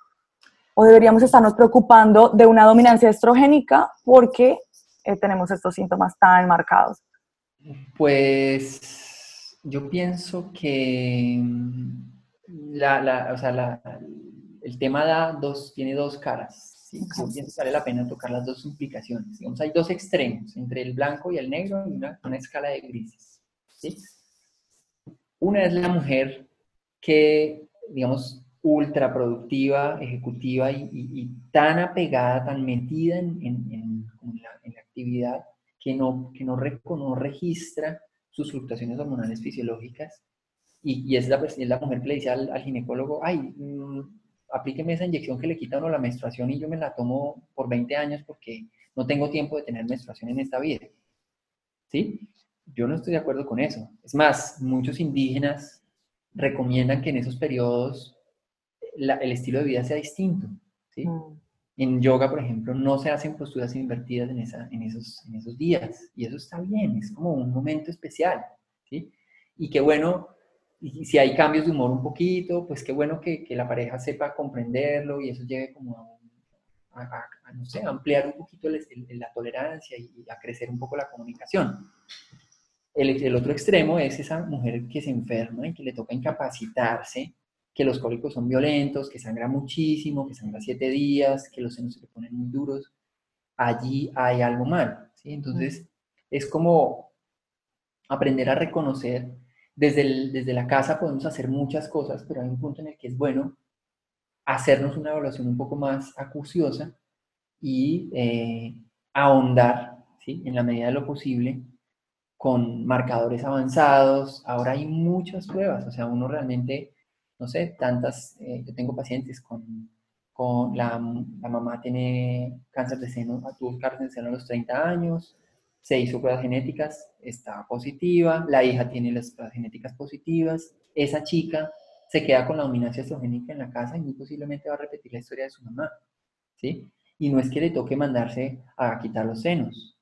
o, deberíamos estarnos preocupando de una dominancia estrogénica porque eh, tenemos estos síntomas tan marcados? Pues yo pienso que mm, la, la, o sea, la, el tema da dos, tiene dos caras. ¿sí? vale la pena tocar las dos implicaciones. Digamos, hay dos extremos, entre el blanco y el negro, y una, una escala de grises. ¿sí? Una es la mujer que, digamos, ultra productiva, ejecutiva y, tan apegada, tan metida en, en, la, actividad que, no, que no, no, registra sus fluctuaciones hormonales fisiológicas. Y, es, la, es, la, mujer que le dice al, ginecólogo, ay, mm, aplíqueme esa inyección que le quita uno la menstruación y yo me la tomo por 20 años porque no tengo tiempo de tener menstruación en esta vida. ¿Sí? Yo no estoy de acuerdo con eso. Es más, muchos indígenas recomiendan que en esos periodos el estilo de vida sea distinto. ¿sí? Mm. En yoga, por ejemplo, no se hacen posturas invertidas en, esos, días. Y eso está bien, es como un momento especial. Y qué bueno si hay cambios de humor un poquito, pues qué bueno que, la pareja sepa comprenderlo y eso lleve como a, a, no sé, ampliar un poquito la tolerancia y, a crecer un poco la comunicación. El, el, otro extremo es esa mujer que se enferma y que le toca incapacitarse, que los cólicos son violentos, que sangra muchísimo, que sangra siete días, que los senos se le ponen muy duros. Allí hay algo mal. ¿sí? Entonces, es como aprender a reconocer desde, desde la casa podemos hacer muchas cosas, pero hay un punto en el que es bueno hacernos una evaluación un poco más acuciosa y eh, ahondar, ¿sí? en la medida de lo posible, con marcadores avanzados. Ahora hay muchas pruebas, o sea, uno realmente, no sé, tantas, eh, yo tengo pacientes con, con la, la, mamá tiene cáncer de seno, tuvo cáncer de seno a los 30 años, se hizo pruebas genéticas, está positiva, la hija tiene las pruebas genéticas positivas, esa chica se queda con la dominancia estrogénica en la casa y muy posiblemente va a repetir la historia de su mamá, ¿sí? Y no es que le toque mandarse a quitar los senos,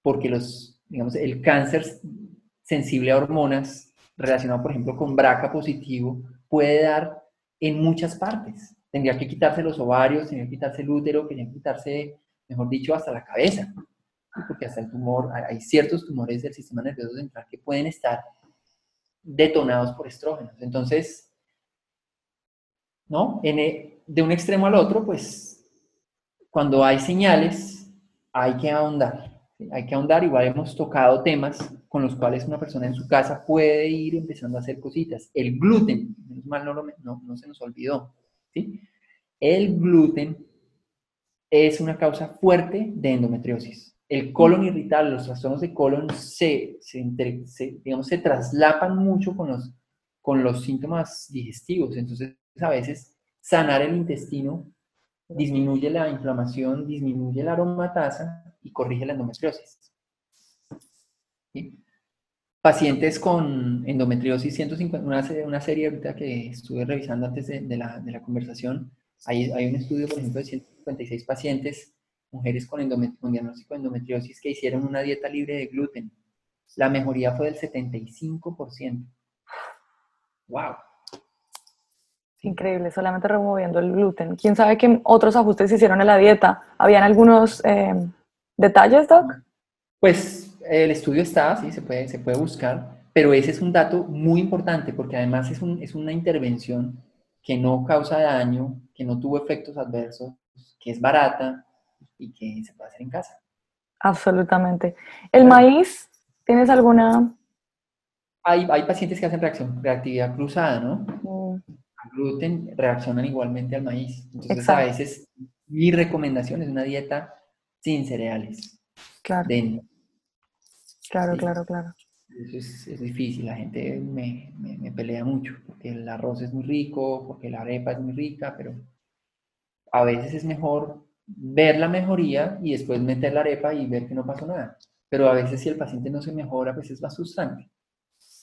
porque los, digamos, el cáncer sensible a hormonas relacionado, por ejemplo, con BRCA positivo, puede dar en muchas partes. Tendría que quitarse los ovarios, tendría que quitarse el útero, tendría que quitarse, mejor dicho, hasta la cabeza porque hasta el tumor, hay ciertos tumores del sistema nervioso central que pueden estar detonados por estrógenos. Entonces, ¿no? E, de un extremo al otro, pues, cuando hay señales, hay que ahondar. Hay que ahondar, igual hemos tocado temas con los cuales una persona en su casa puede ir empezando a hacer cositas. El gluten, menos mal no, no, no se nos olvidó, ¿sí? El gluten es una causa fuerte de endometriosis el colon irritable, los trastornos de colon se, digamos, se traslapan mucho con los, con los síntomas digestivos. Entonces, a veces sanar el intestino disminuye la inflamación, disminuye la aromatasa y corrige la endometriosis. Pacientes con endometriosis 150, una, una, serie ahorita que estuve revisando antes de, la, de la, conversación, hay, hay un estudio, por ejemplo, de 156 pacientes mujeres con, diagnóstico de endometriosis que hicieron una dieta libre de gluten. La mejoría fue del 75%. ¡Wow! Increíble, solamente removiendo el gluten. ¿Quién sabe qué otros ajustes se hicieron en la dieta? ¿Habían algunos eh, detalles, Doc? Pues el estudio está, sí, se puede, se puede buscar, pero ese es un dato muy importante porque además es, un, es una intervención que no causa daño, que no tuvo efectos adversos, que es barata, y que se puede hacer en casa. Absolutamente. ¿El maíz? ¿Tienes alguna...? Hay, hay pacientes que hacen reacción, reactividad cruzada, ¿no? Mm. Al gluten reaccionan igualmente al maíz. Entonces, a veces mi recomendación es una dieta sin cereales. Claro. Claro, claro, claro. Eso es, difícil, la gente me, me, pelea mucho, porque el arroz es muy rico, porque la arepa es muy rica, pero a veces es mejor ver la mejoría y después meter la arepa y ver que no pasó nada. pero a veces si el paciente no se mejora, pues es más frustrante.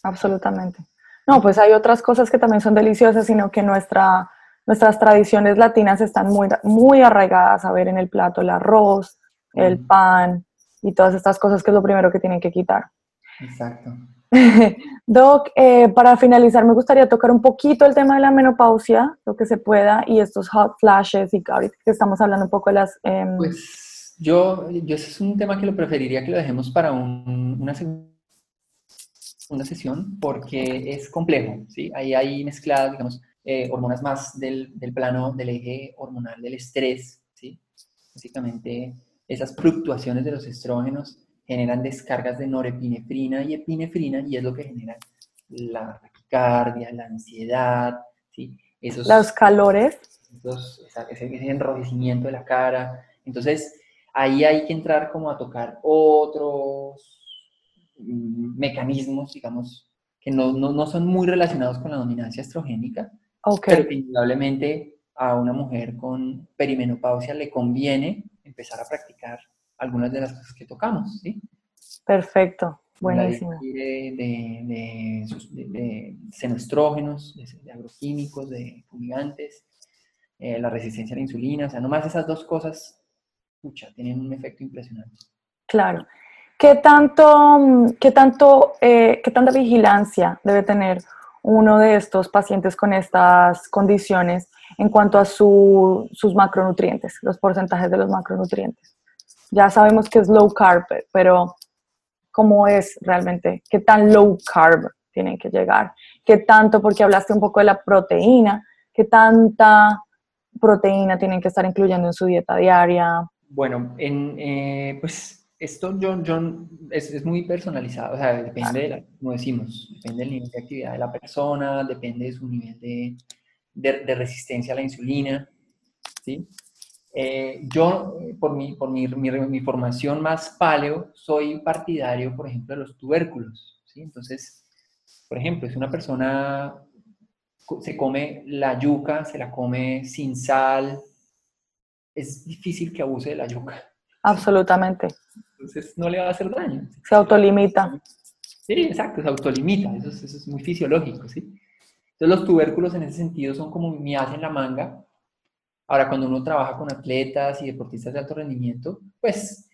Absolutamente. No, pues hay otras cosas que también son deliciosas, sino que nuestra, nuestras tradiciones latinas están muy, muy arraigadas a ver en el plato el arroz, el pan y todas estas cosas que es lo primero que tienen que quitar. Exacto. Doc, eh, para finalizar, me gustaría tocar un poquito el tema de la menopausia, lo que se pueda, y estos hot flashes, y ahorita que estamos hablando un poco de las... Em, pues yo, yo ese es un tema que lo preferiría que lo dejemos para una segunda sesión, porque es complejo, ¿sí? Ahí hay mezcladas, digamos, eh, hormonas más del, del, plano del eje hormonal del estrés, ¿sí? Básicamente, esas fluctuaciones de los estrógenos generan descargas de norepinefrina y epinefrina y es lo que genera la taquicardia, la ansiedad, ¿sí? Esos, los calores. ese, enrojecimiento de la cara. Entonces, ahí hay que entrar como a tocar otros mm, mecanismos, digamos, que no, no, no son muy relacionados con la dominancia estrogénica, pero que indudablemente a una mujer con perimenopausia le conviene empezar a practicar algunas de las cosas que tocamos, ¿sí? Perfecto, buenísimo. De, de, de, de, de, agroquímicos, de fumigantes, eh, la resistencia a la insulina, o sea, nomás esas dos cosas, pucha, tienen un efecto impresionante. Claro. ¿Qué tanto, qué tanto, eh, qué tanta vigilancia debe tener uno de estos pacientes con estas condiciones en cuanto a su, sus macronutrientes, los porcentajes de los macronutrientes? ya sabemos que es low carb, pero ¿cómo es realmente? ¿Qué tan low carb tienen que llegar? ¿Qué tanto, porque hablaste un poco de la proteína, qué tanta proteína tienen que estar incluyendo en su dieta diaria? Bueno, en, eh, pues esto es, muy personalizado, o sea, depende, de como decimos, depende del nivel de actividad de la persona, depende de su nivel de, de, de resistencia a la insulina, ¿sí? Eh, yo, por, mi, por mi, mi, formación más paleo, soy partidario, por ejemplo, de los tubérculos. ¿sí? Entonces, por ejemplo, si una persona se come la yuca, se la come sin sal, es difícil que abuse de la yuca. Absolutamente. Entonces, no le va a hacer daño. Se autolimita. Sí, exacto, se autolimita. Eso es, eso es muy fisiológico, ¿sí? Entonces, los tubérculos en ese sentido son como mi as en la manga Ahora, cuando uno trabaja con atletas y deportistas de alto rendimiento, pues,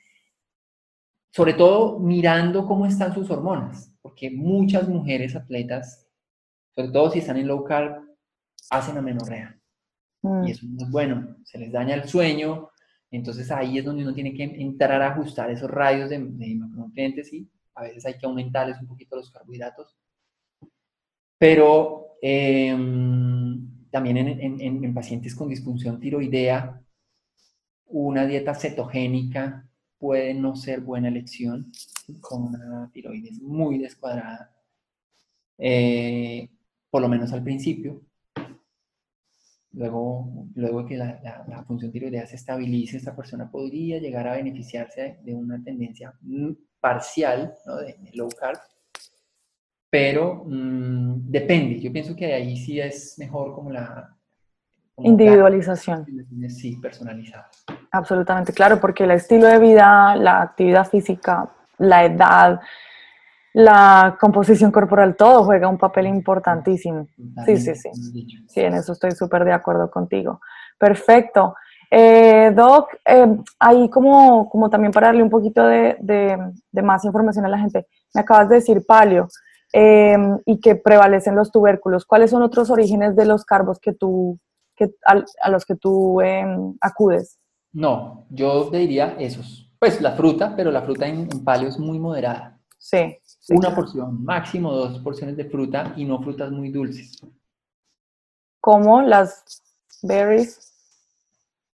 sobre todo mirando cómo están sus hormonas, porque muchas mujeres atletas, sobre todo si están en low carb, hacen amenorrea. Mm. Y eso no es bueno, se les daña el sueño, entonces ahí es donde uno tiene que entrar a ajustar esos radios de, de macronutrientes y a veces hay que aumentarles un poquito los carbohidratos. Pero eh, también en, pacientes con disfunción tiroidea, una dieta cetogénica puede no ser buena elección con una tiroides muy descuadrada, eh, por lo menos al principio. Luego, luego que la, función tiroidea se estabilice, esta persona podría llegar a beneficiarse de una tendencia parcial de low carb pero mm, depende. Yo pienso que ahí sí es mejor como la... Individualización. sí, personalizada. Absolutamente, claro, porque el estilo de vida, la actividad física, la edad, la composición corporal, todo juega un papel importantísimo. Sí, sí, sí. Sí, en eso estoy súper de acuerdo contigo. Perfecto. Eh, Doc, eh, ahí como, como también para darle un poquito de, de, más información a la gente, me acabas de decir palio. Em, y que prevalecen los tubérculos. ¿Cuáles son otros orígenes de los carbos que tú, que, a, los que tú em, acudes? No, yo te diría esos. Pues la fruta, pero la fruta en, palio es muy moderada. Sí. Una porción, máximo dos porciones de fruta y no frutas muy dulces. ¿Como las berries?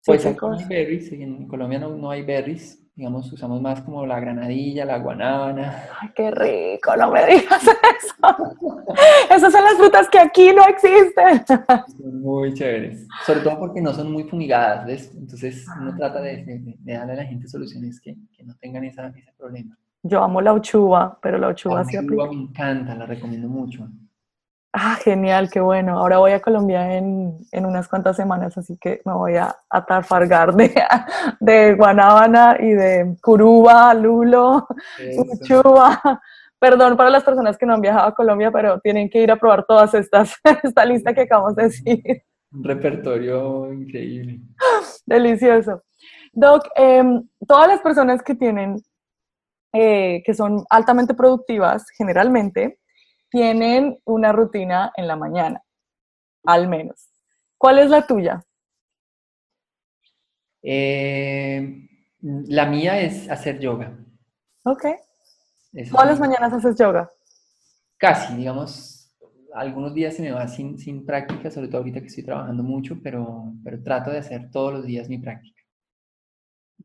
Pues hay berries, en Colombia no, no hay berries, digamos, usamos más como la granadilla, la guanábana. Ay, qué rico, no me digas eso. Esas son las frutas que aquí no existen. Son muy chéveres, sobre todo porque no son muy fumigadas, ¿ves? Entonces uno ah. trata de, darle a la gente soluciones que, que no tengan esa, ese problema. Yo amo la uchuva, pero la uchuva sí La uchuva me encanta, la recomiendo mucho. Ah, genial, qué bueno. Ahora voy a Colombia en, en unas cuantas semanas, así que me voy a atafargar de, de Guanábana y de Curuba, Lulo, Uchuba. Perdón para las personas que no han viajado a Colombia, pero tienen que ir a probar todas estas, esta lista que acabamos de decir. Un repertorio increíble. Delicioso. Doc, em, todas las personas que tienen, eh, que son altamente productivas, generalmente, tienen una rutina en la mañana, al menos. ¿Cuál es la tuya? Eh, la mía es hacer yoga. Ok. ¿Todas las mañanas haces yoga? Casi, digamos, algunos días se me va sin, sin práctica, sobre todo ahorita que estoy trabajando mucho, pero, pero trato de hacer todos los días mi práctica.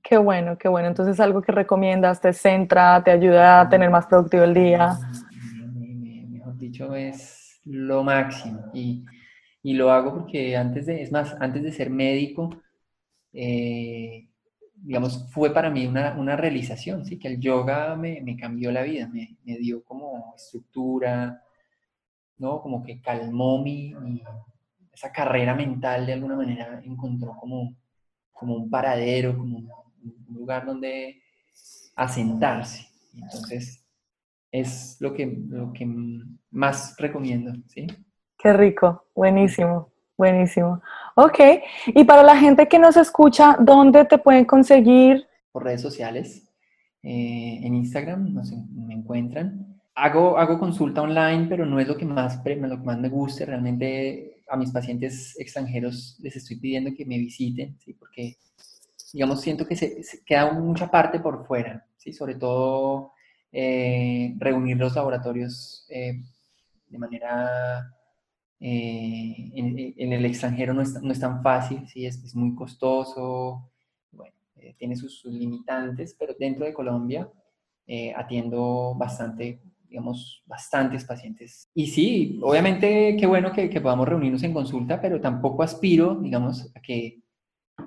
Qué bueno, qué bueno. Entonces algo que recomiendas, te centra, te ayuda a tener más productivo el día. Dicho, es lo máximo. Y, y lo hago porque antes de, es más, antes de ser médico, eh, digamos, fue para mí una, una, realización, ¿sí? Que el yoga me, me cambió la vida, me, me, dio como estructura, ¿no? Como que calmó mi, esa carrera mental de alguna manera, encontró como, como un paradero, como un lugar donde asentarse. Entonces, es lo que, lo que más recomiendo, ¿sí? Qué rico, buenísimo, buenísimo. Ok, y para la gente que nos escucha, ¿dónde te pueden conseguir? Por redes sociales, eh, en Instagram nos, me encuentran. Hago, hago consulta online, pero no es lo que, más, lo que más me guste. Realmente a mis pacientes extranjeros les estoy pidiendo que me visiten, ¿sí? porque digamos, siento que se, queda mucha parte por fuera, ¿sí? Sobre todo eh, reunir los laboratorios eh, de manera... Eh, en, el extranjero no es, no es tan fácil, ¿sí? es, es muy costoso, tiene sus, limitantes, pero dentro de Colombia atiendo bastante digamos, bastantes pacientes. Y sí, obviamente qué bueno que, que, podamos reunirnos en consulta, pero tampoco aspiro, digamos, a que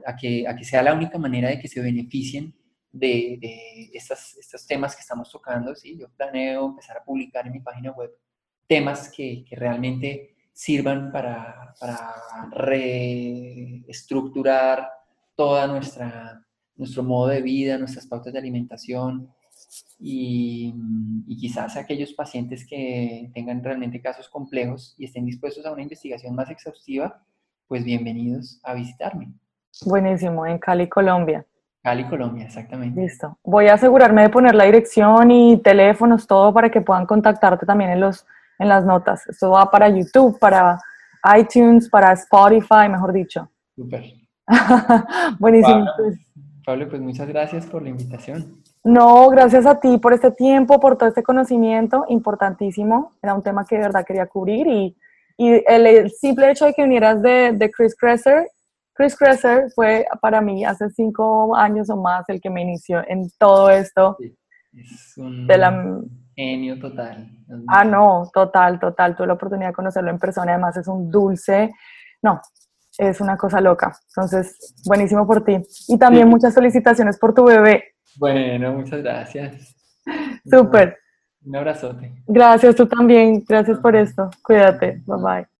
a que, a que sea la única manera de que se beneficien de, de estas, estos temas que estamos tocando. ¿sí? Yo planeo empezar a publicar en mi página web temas que, que realmente sirvan para, para reestructurar toda nuestra nuestro modo de vida, nuestras pautas de alimentación y, y, quizás aquellos pacientes que tengan realmente casos complejos y estén dispuestos a una investigación más exhaustiva, pues bienvenidos a visitarme. Buenísimo, en Cali, Colombia. Cali, Colombia, exactamente. Listo. Voy a asegurarme de poner la dirección y teléfonos, todo para que puedan contactarte también en, los, en las notas. Esto va para YouTube, para iTunes, para Spotify, mejor dicho. Súper. Buenísimo. Pablo, Pablo, pues muchas gracias por la invitación. No, gracias a ti por este tiempo, por todo este conocimiento importantísimo. Era un tema que de verdad quería cubrir y, y el, el, simple hecho de que vinieras de, de Chris Kresser Chris Kresser fue para mí hace cinco años o más el que me inició en todo esto. Sí, es un de la... genio total. Ah, no, total, total. Tuve la oportunidad de conocerlo en persona. Además es un dulce. No, es una cosa loca. Entonces, buenísimo por ti. Y también sí. muchas felicitaciones por tu bebé. Bueno, muchas gracias. Súper. Un abrazote. Gracias, tú también. Gracias por esto. Cuídate. Bye bye.